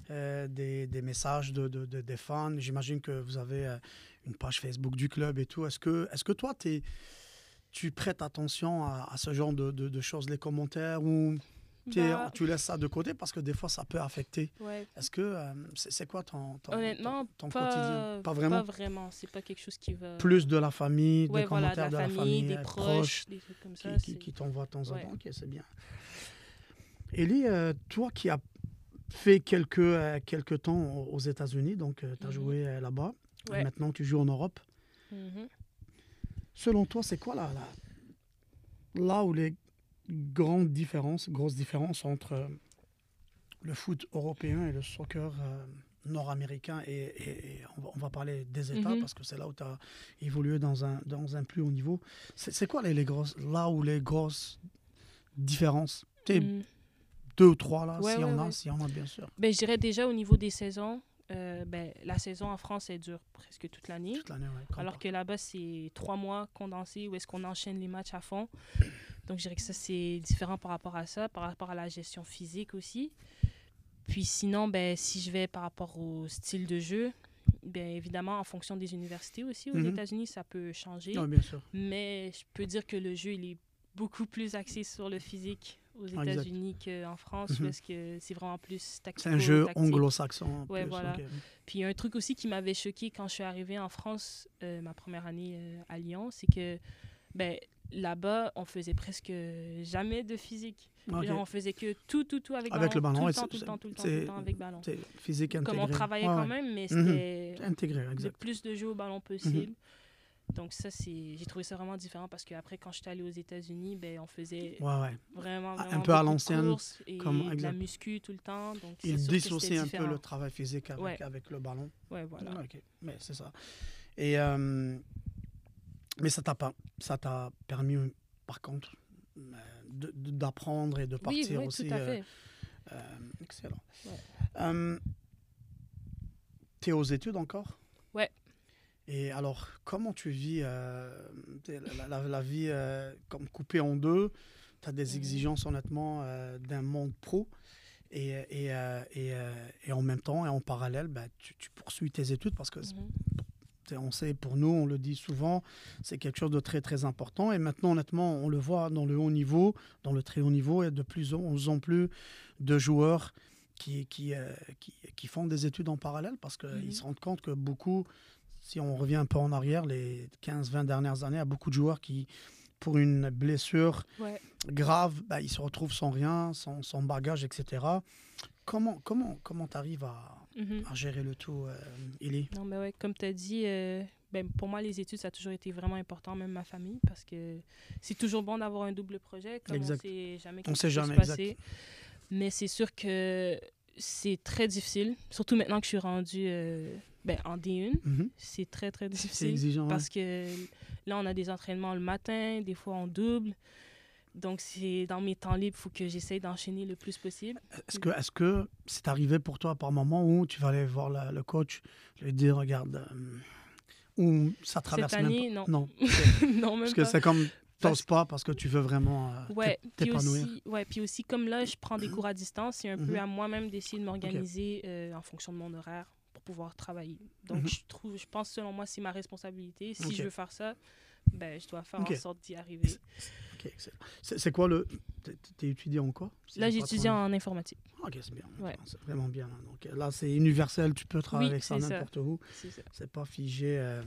euh, des, des messages de, de- de- des fans? J'imagine que vous avez euh, une page Facebook du club et tout. Est-ce que, est que toi, t'es- tu prêtes attention à, à ce genre de, de- de choses, les commentaires, ou Bah, tu laisses ça de côté parce que des fois, ça peut affecter ouais. Est-ce que euh, c'est quoi ton, ton, Honnêtement, ton, ton pas, quotidien? Pas Pas vraiment? vraiment. C'est pas quelque chose qui va. Plus de la famille, ouais, des voilà, commentaires de la famille, famille, des euh, proches, des trucs comme qui, ça. qui, c'est- qui t'envoient de temps en temps. Ok, c'est bien. Élie, euh, toi qui as fait quelques, euh, quelques temps aux États-Unis, donc tu as Mhm. joué là-bas, Ouais. maintenant tu joues en Europe. Mhm. Selon toi, c'est quoi là, là, là où les grandes différences, grosses différences entre euh, le foot européen et le soccer euh, nord-américain et, et- et on, va, on parler des États Mhm. parce que c'est là où tu as évolué dans un, dans un plus haut niveau. C'est quoi les, les grosses, là où les grosses différences? Mm. deux ou trois là, Ouais, y en ouais, a, y en a bien sûr. Ben, je dirais déjà au niveau des saisons, euh, ben, la saison en France, elle dure presque toute l'année. Alors que là-bas, c'est trois mois condensés où est-ce qu'on enchaîne les matchs à fond. Donc, je dirais que ça, c'est différent par rapport à ça, par rapport à la gestion physique aussi. Puis sinon, ben, si je vais par rapport au style de jeu, bien évidemment, en fonction des universités aussi, aux Mhm. États-Unis, ça peut changer. Ouais, bien sûr. Mais je peux dire que le jeu, il est beaucoup plus axé sur le physique aux. États-Unis qu'en France, Mhm. parce que c'est vraiment plus tactique. C'est un jeu anglo-saxon. Ouais, voilà. ok. Puis il y a un truc aussi qui m'avait choqué quand je suis arrivée en France, euh, ma première année euh, à Lyon, c'est que ben, là-bas, on faisait presque jamais de physique. Ok. Genre, on faisait que tout, tout, tout avec, Avec le ballon, Tout le temps, tout le temps, tout le temps, tout le temps avec ballon. C'est physique intégré. Comme on travaillait Ouais, quand ouais. même, mais Mhm. c'était Intégré, le exact. plus de jeux au ballon possible. Donc ça, c'est j'ai trouvé ça vraiment différent parce qu'après, quand j'étais allée aux États-Unis, ben, on faisait Ouais, ouais. vraiment, Un vraiment peu à l'ancienne, comme- de la muscu tout le temps. Donc Il c'était un peu le travail physique avec, avec le ballon. Ouais, voilà. Mais c'est ça. Et, euh, mais ça t'a pas, ça t'a permis, par contre, euh, d'apprendre et de Oui, partir oui, aussi. tout à euh, fait. euh, excellent. Ouais. Euh, T'es aux études encore? Ouais. Et alors, comment tu vis euh, la, la- la vie euh, comme coupée en deux? Tu as des Mhm. exigences, honnêtement, euh, d'un monde pro. Et, et, euh, et, euh, et en même temps, et en parallèle, bah, tu, tu poursuis tes études parce que. T'sais, On sait, pour nous, on le dit souvent, c'est quelque chose de très très important. Et maintenant, honnêtement, on le voit dans le haut niveau, dans le très haut niveau, et de plus en plus de joueurs qui, qui, euh, qui, qui font des études en parallèle parce qu'ils Mhm. se rendent compte que beaucoup, si on revient un peu en arrière, les 15-20 dernières années, il y a beaucoup de joueurs qui, pour une blessure Ouais. grave, bah, ils se retrouvent sans rien, sans, sans bagage, etc. Comment comment comment tu arrives à, Mhm. à gérer le tout, euh, Élie? Non, mais ouais, comme tu as dit, euh, ben, pour moi, les études, ça a toujours été vraiment important, même ma famille, parce que c'est toujours bon d'avoir un double projet, comme Exact. on sait jamais On sait peut se jamais, passer. Mais c'est sûr que c'est très difficile, surtout maintenant que je suis rendue euh, ben, en D1. Mhm. C'est très, très C'est difficile. exigeant. Parce que là, on a des entraînements le matin, des fois en double. Donc, c'est dans mes temps libres, il faut que j'essaye d'enchaîner le plus possible. Est-ce que est-ce que c'est arrivé pour toi par moment où tu vas aller voir la- le coach, lui dire regarde euh, ou ça traverse Cette même année, pas? non. non non, même parce que c'est comme t'oses pas parce que tu veux vraiment euh, Ouais, t'é- puis t'épanouir. aussi, ouais, puis aussi, comme là, je prends des cours à distance, c'est un Mhm. peu à moi-même d'essayer de m'organiser euh, en fonction de mon horaire pour pouvoir travailler. Donc, Mhm. je trouve, je pense, selon moi, c'est ma responsabilité. Si je veux faire ça, ben, je dois faire en sorte d'y arriver. Ok, excellent. c'est quoi le t'es- étudié en quoi? Si Là, j'étudie en informatique. Ok, c'est bien. Ouais. C'est vraiment bien. là. Donc là, c'est universel. Tu peux travailler Oui, avec ça n'importe où. C'est pas figé euh,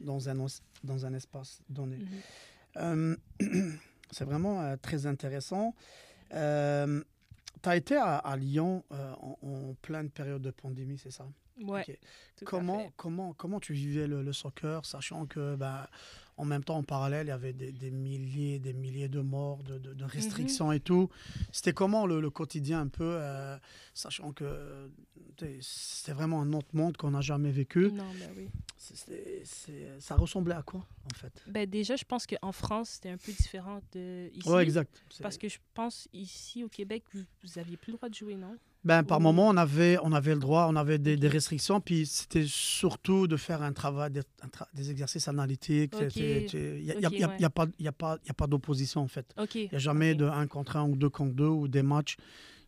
dans un dans un espace donné. Mhm. Euh, c'est vraiment euh, très intéressant. tu as été à, à Lyon en, en pleine période de pandémie, c'est ça? Ouais. Comment, comment, comment tu vivais le, le soccer, sachant que ben, en même temps, en parallèle, il y avait des, des milliers des milliers de morts, de, de- de restrictions et tout. C'était comment le, le quotidien un peu, euh, sachant que c'était vraiment un autre monde qu'on n'a jamais vécu. Non, ben oui. Ça ressemblait à quoi, en fait? Ben, déjà, je pense qu'en France, c'était un peu différent de ici. Ouais, exact. Parce que je pense, ici, au Québec, vous, vous aviez plus le droit de jouer, non? Ben, par Ou- moment, on avait, on avait le droit, on avait des, des restrictions, puis c'était surtout de faire un travail, des, un tra- des exercices analytiques. Il n'y a, y a- ouais. a pas, y a pas, d'opposition, en fait. Il n'y a jamais de 1 contre 1 ou 2 contre 2 ou des matchs.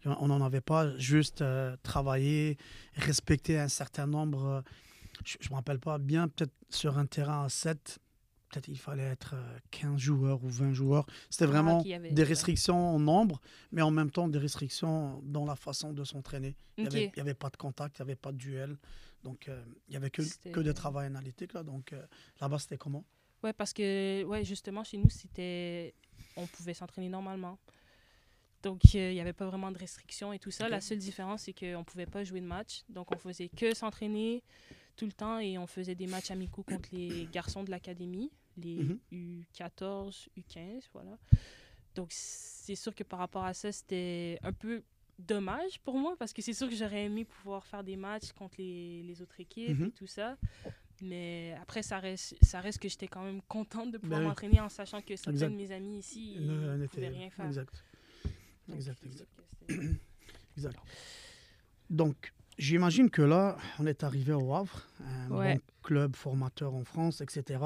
On n'en avait pas. Juste euh, travailler, respecter un certain nombre. euh, je ne me rappelle pas bien, peut-être sur un terrain à 7, peut-être il fallait être euh, 15 joueurs ou 20 joueurs. C'était Ah, vraiment avait- des restrictions en nombre, mais en même temps des restrictions dans la façon de s'entraîner. Il n'y avait, pas de contact, il n'y avait pas de duel. Donc, euh, il n'y avait que, que de travail analytique. Là. Donc, euh, là-bas, c'était comment? Ouais, parce que, ouais, justement, chez nous, c'était. On pouvait s'entraîner normalement. Donc, euh, il n'y avait pas vraiment de restrictions et tout ça. La seule différence, c'est qu'on ne pouvait pas jouer de match. Donc, on faisait que s'entraîner tout le temps et on faisait des matchs amicaux contre les garçons de l'académie, les Mhm. U14, U15, voilà. Donc, c'est sûr que par rapport à ça, c'était un peu dommage pour moi parce que c'est sûr que j'aurais aimé pouvoir faire des matchs contre les, les autres équipes Mhm. et tout ça. Mais après, ça reste, ça reste que j'étais quand même contente de pouvoir Ben m'entraîner en sachant que certains Exact. de mes amis ici, ils Ne- pouvaient rien faire. Exact. Donc, Exact, exact. Exact. Donc, j'imagine que là, on est arrivé au Havre, un Ouais. bon club formateur en France, etc.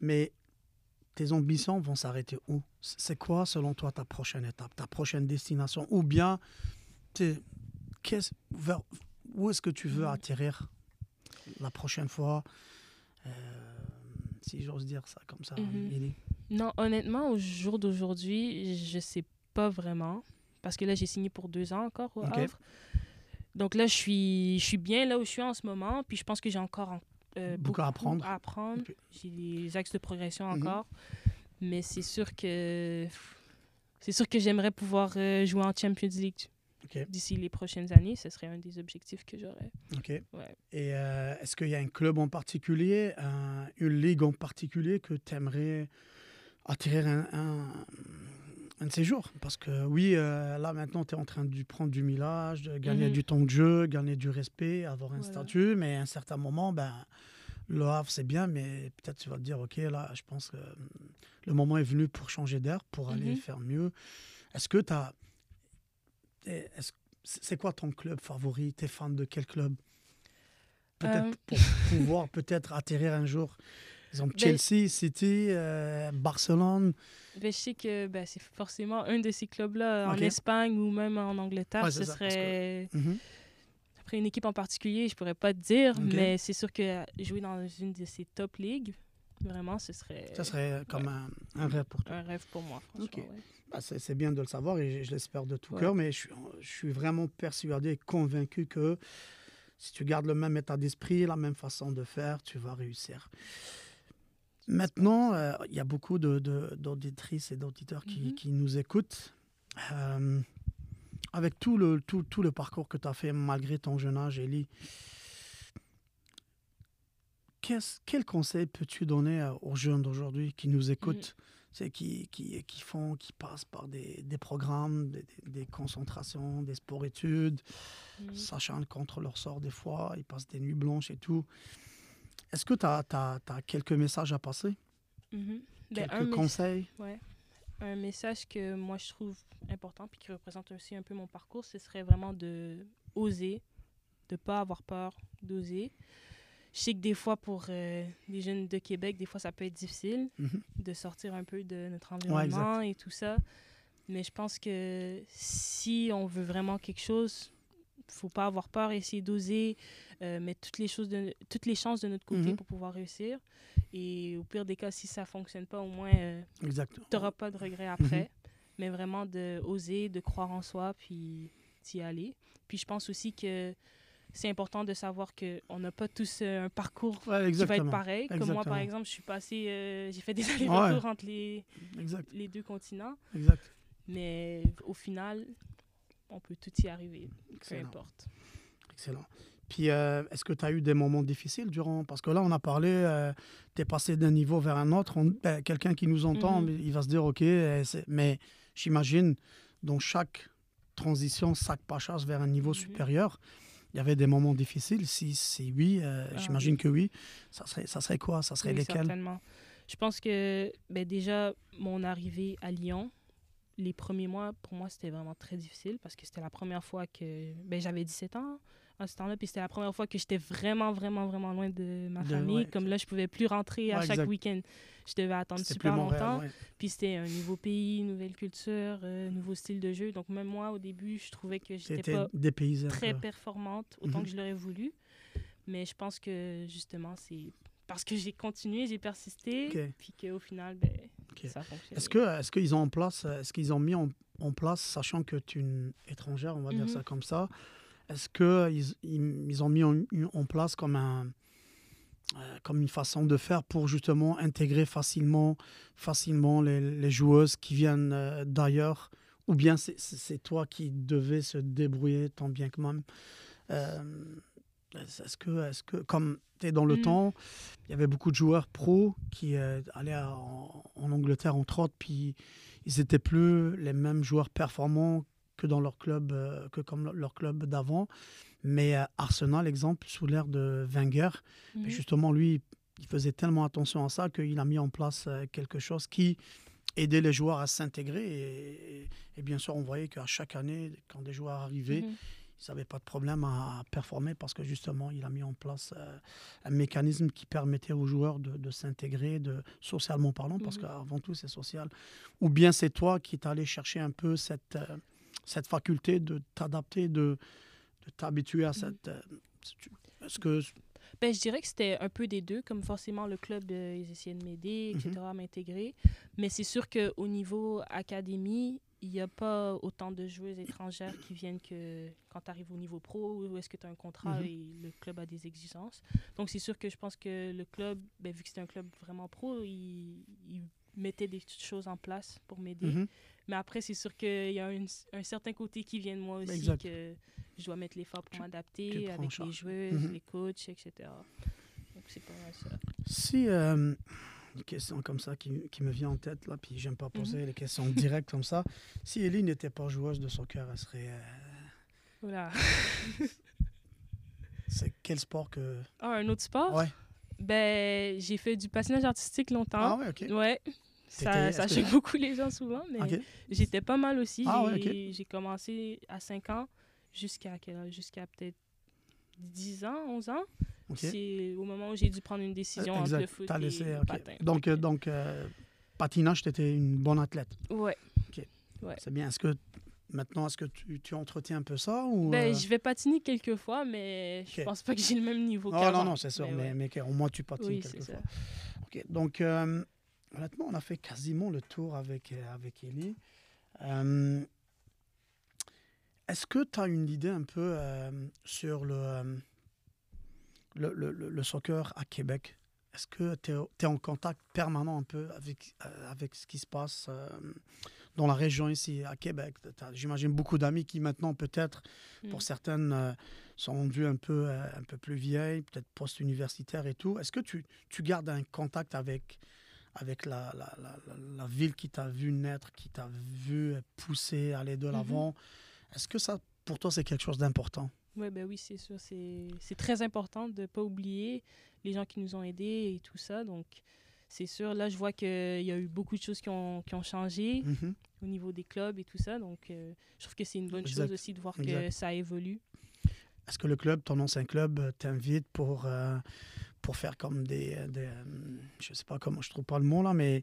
Mais tes ambitions vont s'arrêter où? C'est quoi, selon toi, ta prochaine étape, ta prochaine destination? Ou bien, vers- où est-ce que tu veux Mhm. atterrir la prochaine fois? Euh, Si j'ose dire ça comme ça. Lily. Non, honnêtement, au jour d'aujourd'hui, je sais pas vraiment. Parce que là, j'ai signé pour deux ans encore au. Havre. Donc là, je suis, je suis bien là où je suis en ce moment. Puis je pense que j'ai encore en- euh, Beaucoup à apprendre. J'ai des axes de progression Mhm. encore. Mais c'est sûr que c'est sûr que j'aimerais pouvoir euh, jouer en Champions League d'ici les prochaines années. Ce serait un des objectifs que j'aurais. Ok. Ouais. Et euh, est-ce qu'il y a un club en particulier, un- une ligue en particulier que tu aimerais attirer un, un, un de ces jours Parce que oui, euh, là maintenant, tu es en train de prendre du millage, de gagner Mhm. du temps de jeu, gagner du respect, avoir un Voilà. statut, mais à un certain moment, ben, le Havre, c'est bien, mais peut-être tu vas te dire, OK, là, je pense que hum, le moment est venu pour changer d'air, pour aller Mhm. faire mieux. Est-ce que tu as... Est-ce c'est quoi ton club favori? T'es fan de quel club? Peut-être Euh. pour pouvoir peut-être atterrir un jour. Exemple, Ben- Chelsea, City, euh, Barcelone. Ben, je sais que ben, c'est forcément un de ces clubs-là Ok. en Espagne ou même en Angleterre. Ouais, ce ça, parce que- serait. Mhm. Après une équipe en particulier, je pourrais pas te dire, mais c'est sûr que jouer dans une de ces top ligues, vraiment, ce serait, Ça serait comme un, un rêve pour toi. un rêve pour moi. franchement, Ok. ouais. Bah, c'est bien de le savoir et je, je l'espère de tout cœur, mais je, suis- je suis vraiment persuadé et convaincu que si tu gardes le même état d'esprit, la même façon de faire, tu vas réussir. Maintenant, euh, il y a beaucoup de- de- d'auditrices et d'auditeurs qui, Mhm. qui nous écoutent. Euh, avec tout le, tout, tout le parcours que tu as fait malgré ton jeune âge, qu'est-ce- quel conseil peux-tu donner euh, aux jeunes d'aujourd'hui qui nous écoutent, c'est qui, qui, qui font, qui passent par des, des programmes, des, des- concentrations, des sports-études, Mhm. sachant contre leur sort des fois, ils passent des nuits blanches et tout. Est-ce que tu as, quelques messages à passer? Mhm. Ben, Quelques un, conseils? Ouais. un message que moi je trouve important puis qui représente aussi un peu mon parcours, ce serait vraiment de oser, de pas avoir peur d'oser. Je sais que des fois, pour euh, les jeunes de Québec, des fois, ça peut être difficile Mhm. de sortir un peu de notre Ouais, environnement et tout ça. Mais je pense que si on veut vraiment quelque chose, faut pas avoir peur, essayer d'oser, euh, mettre toutes les, choses de, toutes les chances de notre côté Mhm. pour pouvoir réussir. Et au pire des cas, si ça fonctionne pas, au moins, Exactement. tu n'auras pas de regrets après. Mais vraiment de oser, de croire en soi, puis d'y aller. Puis je pense aussi que c'est important de savoir qu'on n'a pas tous euh, un parcours Ouais, qui va être exactement. pareil. Comme moi, par exemple, je suis passée, euh, j'ai fait des allers-retours entre les, Exact, les deux continents. exact. Mais au final, on peut tout y arriver, peu Excellent. importe. Excellent. Puis, euh, est-ce que tu as eu des moments difficiles durant. Parce que là, on a parlé, tu es passé d'un niveau vers un autre. Ben, Quelqu'un qui nous entend, Mhm. il va se dire OK, euh, mais j'imagine, dans chaque transition, chaque passage vers un niveau Mhm. supérieur, il y avait des moments difficiles. Si, si oui, euh, Ah j'imagine que oui. Ça serait, ça serait quoi? Ça serait Oui, lesquels? certainement. Je pense que ben, déjà, mon arrivée à Lyon, les premiers mois, pour moi, c'était vraiment très difficile parce que c'était la première fois que. Ben, j'avais 17 ans à ce temps-là, puis c'était la première fois que j'étais vraiment, vraiment, vraiment loin de ma famille. Comme là, je pouvais plus rentrer à chaque week-end. Je devais attendre super longtemps. Puis c'était un nouveau pays, nouvelle culture, euh, nouveau style de jeu. Donc même moi, au début, je trouvais que j'étais pas très performante autant que mhm. je l'aurais voulu. Mais je pense que justement, c'est parce que j'ai continué, j'ai persisté, puis qu'au final, ben, Est-ce que est-ce qu'ils ont en place, est-ce qu'ils ont mis en, place, sachant que tu es une étrangère, on va dire mhm. ça comme ça, est-ce qu'ils ils, ont mis en, place comme un euh, comme une façon de faire pour justement intégrer facilement, facilement les, joueuses qui viennent euh, d'ailleurs, ou bien c'est toi qui devais se débrouiller tant bien que même. Euh, est-ce que, est que, comme tu es dans le mm. temps, il y avait beaucoup de joueurs pros qui allaient en, en, Angleterre, entre autres, puis ils n'étaient plus les mêmes joueurs performants que dans leur club, euh, que comme leur club d'avant. Mais euh, Arsenal, exemple, sous l'ère de Wenger, mhm. justement, lui, il faisait tellement attention à ça qu'il a mis en place euh, quelque chose qui aidait les joueurs à s'intégrer. Et, bien sûr, on voyait qu'à chaque année, quand des joueurs arrivaient, mhm. Ils n'avaient pas de problème à, performer parce que justement, il a mis en place un mécanisme qui permettait aux joueurs de, s'intégrer, de, socialement parlant, parce mhm. qu'avant tout, c'est social. Ou bien c'est toi qui es allé chercher un peu cette cette faculté de t'adapter, de, de t'habituer à mm. cette. Euh, est-ce que. Ben, je dirais que c'était un peu des deux, comme forcément le club, euh, ils essayaient de m'aider, etc., mm-hmm. à m'intégrer. Mais c'est sûr qu'au niveau académie, il n'y a pas autant de joueuses étrangères qui viennent que quand tu arrives au niveau pro, où est-ce que tu as un contrat mm-hmm. et le club a des exigences? Donc c'est sûr que je pense que le club, ben, vu que c'était un club vraiment pro, il, il mettait des choses en place pour m'aider. Mm-hmm. Mais après, c'est sûr qu'il y a un certain côté qui vient de moi aussi, que je dois mettre l'effort pour m'adapter avec les joueuses, mhm. les coachs, etc. Donc, c'est pas mal ça. Si, euh, une question comme ça qui, qui, me vient en tête, là, puis j'aime pas poser mhm. les questions directes comme ça. Si Ellie n'était pas joueuse de soccer, elle serait. Euh... Voilà. c'est quel sport que. Ah, un autre sport? Ouais. Ben, j'ai fait du patinage artistique longtemps. Ah ouais, ok. Ouais. Ça, ça choque beaucoup les gens souvent, mais j'étais pas mal aussi. Ah j'ai commencé à 5 ans jusqu'à jusqu'à peut-être 10 ans, 11 ans. C'est au moment où j'ai dû prendre une décision entre le foot et le patin. Donc, euh, donc euh, patinage, tu étais une bonne athlète. Ouais. ouais. C'est bien. Est-ce que maintenant, est-ce que tu, tu, entretiens un peu ça ou ben, euh? Je vais patiner quelques fois, mais je pense pas que j'ai le même niveau oh, Non, non, c'est sûr, mais, mais, au moins tu patines oui, quelques fois. OK. Donc, honnêtement, on a fait quasiment le tour avec, euh, avec Ellie. Euh, est-ce que tu as une idée un peu euh, sur le, le, le, le, soccer à Québec Est-ce que tu es, en contact permanent un peu avec, avec ce qui se passe dans la région ici, à Québec? J'imagine beaucoup d'amis qui maintenant, peut-être, pour mm. certaines, sont rendus un peu, un peu plus vieilles, peut-être post-universitaires et tout. Est-ce que tu, tu gardes un contact avec avec la, la, la, ville qui t'a vu naître, qui t'a vu pousser, aller de mhm. l'avant? Est-ce que ça, pour toi, c'est quelque chose d'important? Ouais, ben oui, c'est sûr. C'est très important de ne pas oublier les gens qui nous ont aidés et tout ça. Donc, c'est sûr, là, je vois qu'il y a eu beaucoup de choses qui ont, qui ont changé mhm. au niveau des clubs et tout ça. Donc, euh, je trouve que c'est une bonne chose aussi de voir que ça évolue. Est-ce que le club, ton ancien club, euh, t'invite pour, euh, pour faire comme des, des je sais pas comment, je trouve pas le mot là, mais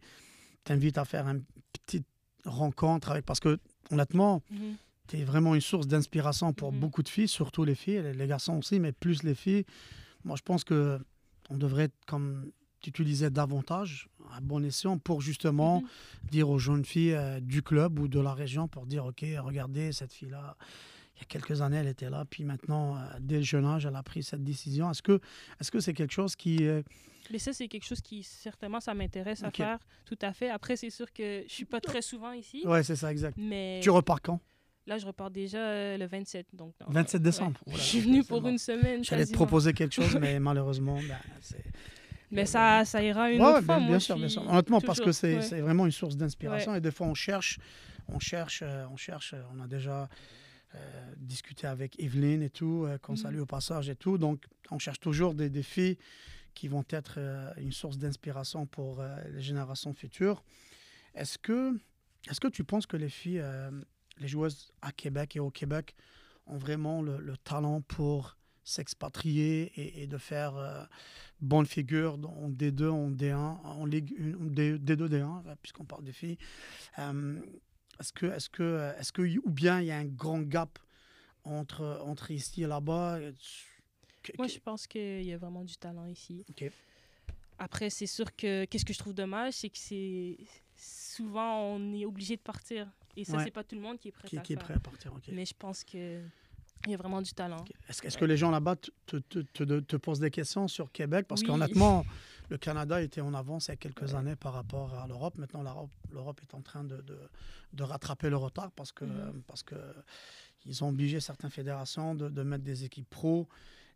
t'invite à faire une petite rencontre avec, parce que honnêtement, mhm. Tu es vraiment une source d'inspiration pour mhm. beaucoup de filles, surtout les filles, les, garçons aussi, mais plus les filles. Moi, je pense que on devrait comme t'utiliser davantage à bon escient pour justement mhm. dire aux jeunes filles euh, du club ou de la région pour dire ok regardez cette fille là il y a quelques années, elle était là, puis maintenant, euh, dès le jeune âge, elle a pris cette décision. Est-ce que est-ce que c'est quelque chose qui... Euh, Mais ça, c'est quelque chose qui, certainement, ça m'intéresse à faire, tout à fait. Après, c'est sûr que je suis pas très souvent ici. Oui, c'est ça, exact. Mais... Tu repars quand? Là, je repars déjà euh, le 27. Donc, 27 décembre. je suis venue pour une semaine. J'allais te proposer quelque chose, mais malheureusement, ben, c'est... Mais ça, ça ira une autre fois. Bien, bien sûr, bien sûr. Honnêtement, parce que c'est vraiment une source d'inspiration. Et des fois, on cherche, on cherche, on cherche. On a déjà euh, discuter avec Evelyne et tout, euh, qu'on mhm. salue au passage et tout. Donc, on cherche toujours des défis qui vont être euh, une source d'inspiration pour les générations futures. Est-ce que est-ce que tu penses que les filles, les joueuses à Québec et au Québec ont vraiment le, talent pour s'expatrier et, de faire bonne figure en D2, en D1, en Ligue 1, D, 2 D1, puisqu'on parle des filles. est-ce que, est-ce que, est-ce que, ou bien il y a un grand gap entre, entre ici et là-bas? Moi, je pense qu'il y a vraiment du talent ici. Après, c'est sûr que qu'est-ce que je trouve dommage, c'est que c'est souvent on est obligé de partir. Et ça, c'est pas tout le monde qui est prêt qui, à qui est prêt à partir. Mais je pense que il y a vraiment du talent. Est-ce que les gens là-bas te, te, te, te, posent des questions sur Québec? Parce qu'honnêtement, le Canada était en avance il y a quelques années par rapport à l'Europe. Maintenant, l'Europe est en train de, de, rattraper le retard parce que, mm-hmm. parce que ils ont obligé certaines fédérations de, mettre des équipes pro.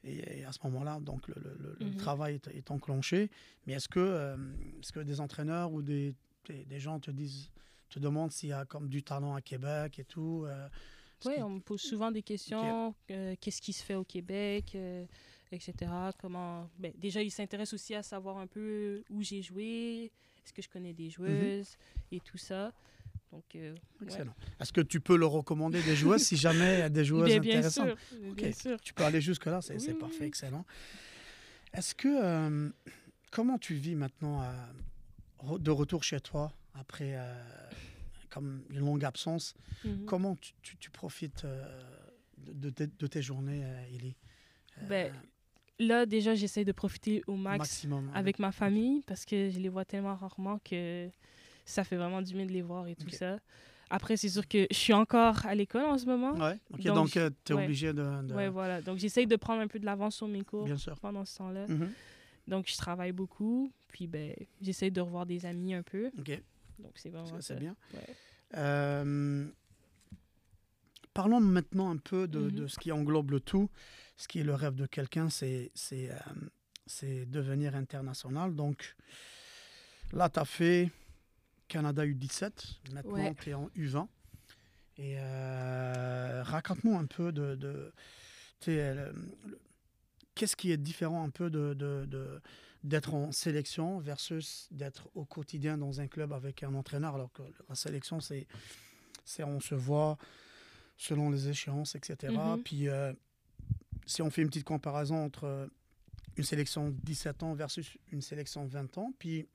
Et, à ce moment-là, donc le, mm-hmm. travail est, enclenché. Mais est-ce que, euh, est-ce que des entraîneurs ou des, des, gens te disent, te demandent s'il y a comme du talent à Québec et tout euh, oui, on me pose souvent des questions. Euh, qu'est-ce qui se fait au Québec, euh, etc. Comment... Ben, déjà, ils s'intéressent aussi à savoir un peu où j'ai joué, est-ce que je connais des mhm. joueuses et tout ça. Donc, euh, Excellent. Est-ce que tu peux leur recommander des joueuses si jamais il y a des joueuses bien, bien intéressantes sûr, bien sûr. Tu peux aller jusque-là, c'est parfait, excellent. Est-ce que... comment tu vis maintenant de retour chez toi? Après comme une longue absence. Mhm. Comment tu, tu, profites euh, de, de, tes journées, euh, Élie? Euh, ben, Là, déjà, j'essaie de profiter au max maximum, avec ma famille parce que je les vois tellement rarement que ça fait vraiment du bien de les voir et tout ça. Après, c'est sûr que je suis encore à l'école en ce moment. Ouais. donc, tu es obligé de, de... Oui, voilà. Donc, j'essaye de prendre un peu de l'avance sur mes cours Bien sûr. pendant ce temps-là. Mhm. Donc, je travaille beaucoup. Puis, ben, j'essaye de revoir des amis un peu. OK. Donc, c'est vraiment. C'est bien. Euh, parlons maintenant un peu de, de, mhm. ce qui englobe le tout. Ce qui est le rêve de quelqu'un, c'est euh, devenir international. Donc, là, tu as fait Canada U17. Maintenant, tu es en U20. Et euh, raconte-nous un peu de. de Qu'est-ce qui est différent un peu de, de d'être en sélection versus d'être au quotidien dans un club avec un entraîneur. Alors que la sélection, c'est, c'est on se voit selon les échéances, etc. Mm-hmm. Puis euh, si on fait une petite comparaison entre une sélection 17 ans versus une sélection 20 ans, puis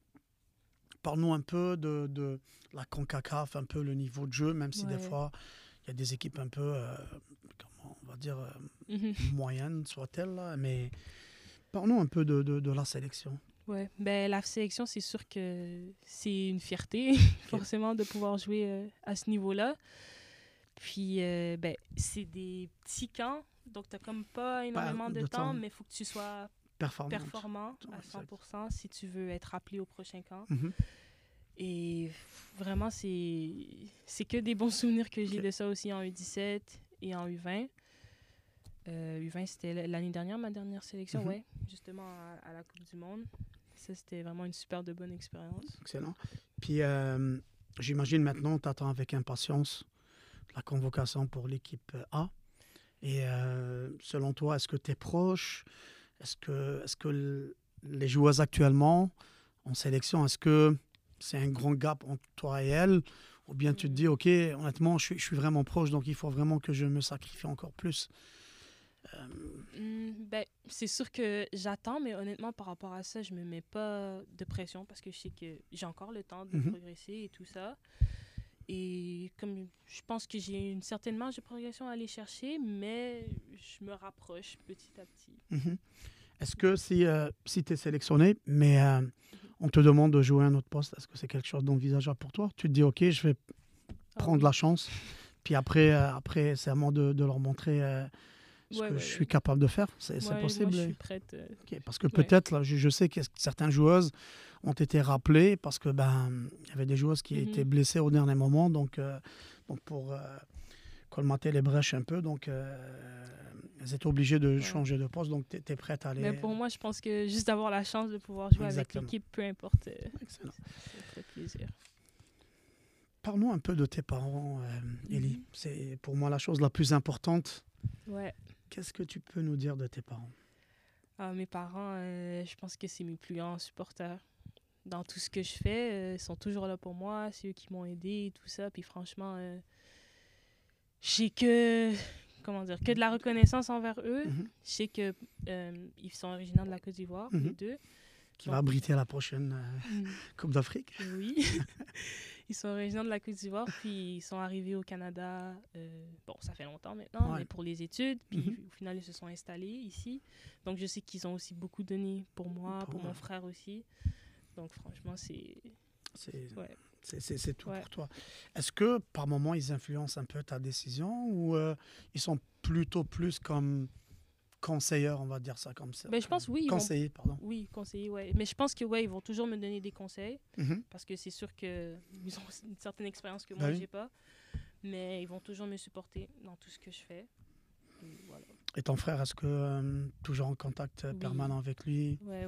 parle-nous un peu de, de, la CONCACAF, un peu le niveau de jeu, même si des fois il y a des équipes un peu, euh, comment on va dire, euh, mm-hmm. moyennes, soit-elles, mais Parlons un peu de, de, la sélection. Oui, ben, la sélection, c'est sûr que c'est une fierté, forcément, de pouvoir jouer euh, à ce niveau-là. Puis, euh, ben, c'est des petits camps, donc tu n'as comme pas énormément de, temps, mais il faut que tu sois performant à 100% si tu veux être appelé au prochain camp. Mhm. Et vraiment, c'est que des bons souvenirs que j'ai de ça aussi en U17 et en U20. U20, euh, c'était l'année dernière, ma dernière sélection, mhm. ouais, justement à, la Coupe du Monde. Ça, c'était vraiment une super de bonne expérience. Excellent. Puis, euh, j'imagine maintenant, tu attends avec impatience la convocation pour l'équipe A. Et euh, selon toi, est-ce que tu es proche? Est-ce que, est que les joueuses actuellement en sélection, est-ce que c'est un grand gap entre toi et elles? Ou bien tu te dis, OK, honnêtement, je je suis vraiment proche, donc il faut vraiment que je me sacrifie encore plus Mm, ben, c'est sûr que j'attends, mais honnêtement, par rapport à ça, je me mets pas de pression parce que je sais que j'ai encore le temps de mhm. progresser et tout ça. Et comme je pense que j'ai une certaine marge de progression à aller chercher, mais je me rapproche petit à petit. Mhm. Est-ce que si, euh, si tu es sélectionné, mais euh, mhm. on te demande de jouer un autre poste, est-ce que c'est quelque chose d'envisageable pour toi? Tu te dis, OK, je vais ah prendre la chance, puis après, euh, après c'est à moi de, de leur montrer ce que je suis capable de faire. C'est possible. je suis prête. Euh, parce que peut-être, je, je, sais que certaines joueuses ont été rappelées parce que ben il y avait des joueuses qui étaient mhm. blessées au dernier moment, donc, euh, donc pour euh, colmater les brèches un peu, donc elles étaient obligées de changer de poste, donc tu es, prête à aller. Mais pour moi, je pense que juste d'avoir la chance de pouvoir jouer avec l'équipe, peu importe, Excellent. ça plaisir. Parlons un peu de tes parents, Ellie. Mhm. C'est pour moi la chose la plus importante. Ouais. Qu'est-ce que tu peux nous dire de tes parents? Ah, Mes parents, euh, je pense que c'est mes plus grands supporters. dans tout ce que je fais. Euh, ils sont toujours là pour moi. C'est eux qui m'ont aidé et tout ça. Puis franchement, euh, j'ai que comment dire que de la reconnaissance envers eux. Mhm. Je sais que euh, ils sont originaires de la Côte d'Ivoire, les Mhm. deux. Qui va abriter la prochaine euh, Coupe d'Afrique. Oui. ils sont originaires de la Côte d'Ivoire, puis ils sont arrivés au Canada. euh, bon, ça fait longtemps maintenant, Ouais. mais pour les études. Puis Mhm. au final, ils se sont installés ici. Donc je sais qu'ils ont aussi beaucoup donné pour moi, Pour mon frère aussi. Donc franchement, c'est. C'est Ouais. tout Ouais. pour toi. Est-ce que par moment ils influencent un peu ta décision ou euh, ils sont plutôt plus comme conseilleurs, on va dire ça comme ça Ben, je pense oui. vont- Conseillers, pardon. Oui, conseiller, ouais. Mais je pense que ouais, ils vont toujours me donner des conseils Mhm. parce que c'est sûr que ils ont une certaine expérience que Ben moi oui. j'ai pas. Mais ils vont toujours me supporter dans tout ce que je fais. Et voilà. Et ton frère, est-ce que euh, toujours en contact euh, Oui. permanent avec lui? Ouais.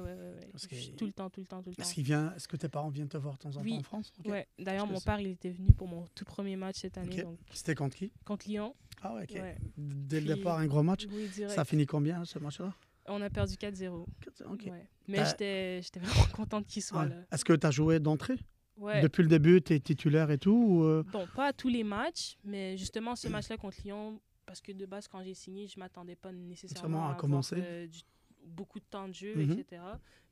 Je suis que- tout le temps, tout le temps, tout le temps. Est-ce qu'il vient Est-ce que tes parents viennent te voir de temps en Oui. temps en France? Ok. Ouais. D'ailleurs, mon père, il était venu pour mon tout premier match cette année, Ok. donc C'était contre qui? Contre Lyon. Ah ouais, ok. Ouais. Dès le départ, un gros match. Oui. Ça finit combien ce match-là? On a perdu 4-0. Ok. Ouais. Mais j'étais j'étais vraiment contente qu'il soit là. Est-ce que tu as joué d'entrée? Ouais. Depuis le début, tu es titulaire et tout ou, euh, Bon, pas à tous les matchs, mais justement ce match-là contre Lyon, parce que de base, quand j'ai signé, je m'attendais pas nécessairement à à, avoir, commencer. euh, du- beaucoup de temps de jeu, Mhm. etc.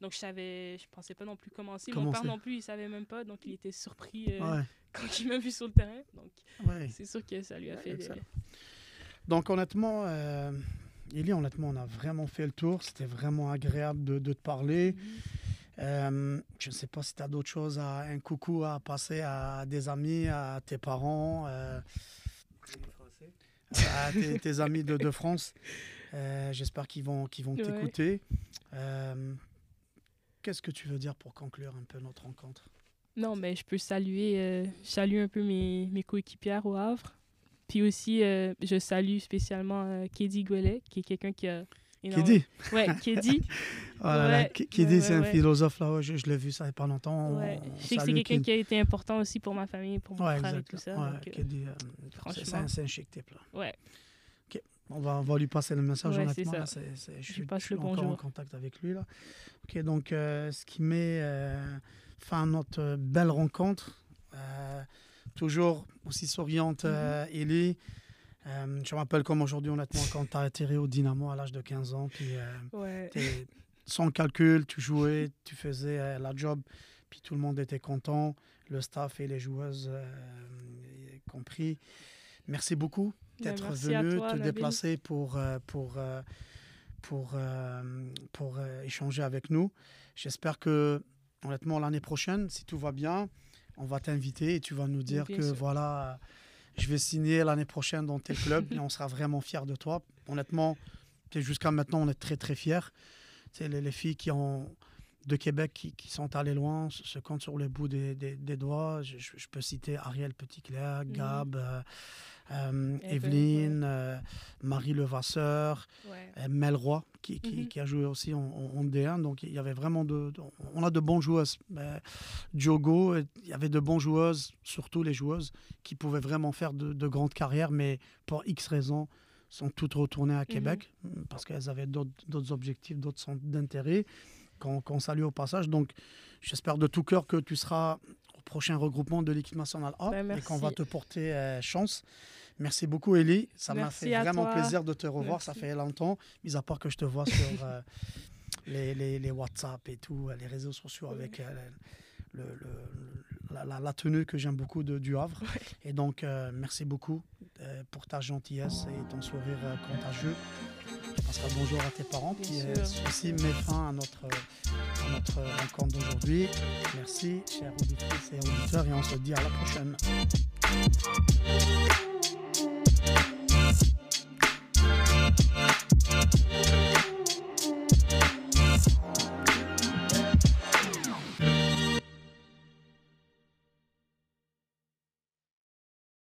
Donc je savais, je pensais pas non plus commencer. Mon Commencer. père non plus, il savait même pas, donc il était surpris euh, Ouais. quand il m'a vu sur le terrain. Donc ouais. c'est sûr que ça lui a Ouais, fait. des- Donc honnêtement, euh, Élie, honnêtement, on a vraiment fait le tour. C'était vraiment agréable de, de te parler. Mhm. Euh, je ne sais pas si tu as d'autres choses, à, un coucou à passer à des amis, à tes parents, euh, à tes, tes amis de, de France. Euh, J'espère qu'ils vont, qu'ils vont Ouais. t'écouter. Euh, Qu'est-ce que tu veux dire pour conclure un peu notre rencontre? Non, mais je peux saluer, euh, je salue un peu mes, mes coéquipières au Havre. Puis aussi, je salue spécialement Kédi Gouelet, qui est quelqu'un qui a. Dit Ouais, Kédi. Oh là Ouais, c'est un philosophe là, je, je l'ai vu ça il n'y a pas longtemps. Je sais que c'est quelqu'un qui a été important aussi pour ma famille, pour mon frère et tout ça. Ouais, donc, euh, Kid dit, euh, c'est- franchement. c'est un, chic type là. ouais. On va, on va lui passer le message Ouais, honnêtement. c'est là, c'est- je Je suis, passe je suis le encore en contact avec lui là. Ok, donc euh, ce qui met euh, fin à notre euh, belle rencontre. euh, toujours aussi souriante, euh, Mhm. Ellie. Euh, je me rappelle comme aujourd'hui, honnêtement, quand tu as atterri au Dynamo à l'âge de 15 ans, puis euh, Ouais. sans calcul, tu jouais, tu faisais euh, la job, puis tout le monde était content, le staff et les joueuses euh, compris. Merci beaucoup Ben, d'être venu toi, te Nabil. déplacer pour, pour, pour, pour échanger avec nous. J'espère que, honnêtement, l'année prochaine, si tout va bien, on va t'inviter et tu vas nous dire bien que sûr. voilà, je vais signer l'année prochaine dans tel club et on sera vraiment fiers de toi. Honnêtement, jusqu'à maintenant, on est très très fiers. C'est les filles qui ont de Québec qui, qui sont allées loin se, comptent sur le bout des, des- des doigts. Je, peux citer Ariel Petitclerc, Mhm. Gab, euh, euh, Eve, Evelyne, euh, Marie Levasseur, Ouais. Mel Roy qui, qui- Mhm. qui a joué aussi en, en- en D1. Donc il y avait vraiment de, de- on a de bons joueuses. Diogo, il y avait de bons joueuses, surtout les joueuses qui pouvaient vraiment faire de, de grandes carrières, mais pour X raisons sont toutes retournées à Québec parce qu'elles avaient d'autres d'autres objectifs, d'autres centres d'intérêt qu'on salue au passage. Donc j'espère de tout cœur que tu seras au prochain regroupement de l'équipe nationale A Ben, et qu'on va te porter euh, chance. Merci beaucoup, Ellie. Ça m'a fait vraiment toi. plaisir de te revoir. Ça fait longtemps, mis à part que je te vois sur euh, les, les, les WhatsApp et tout, euh, les réseaux sociaux avec euh, le, le- la, la- la tenue que j'aime beaucoup de, du Havre. Et donc, euh, merci beaucoup euh, pour ta gentillesse et ton sourire euh, contagieux. Je passerai bonjour à tes parents qui ceci met fin à notre, à notre rencontre d'aujourd'hui. Merci, chers auditrices et auditeurs, et on se dit à la prochaine.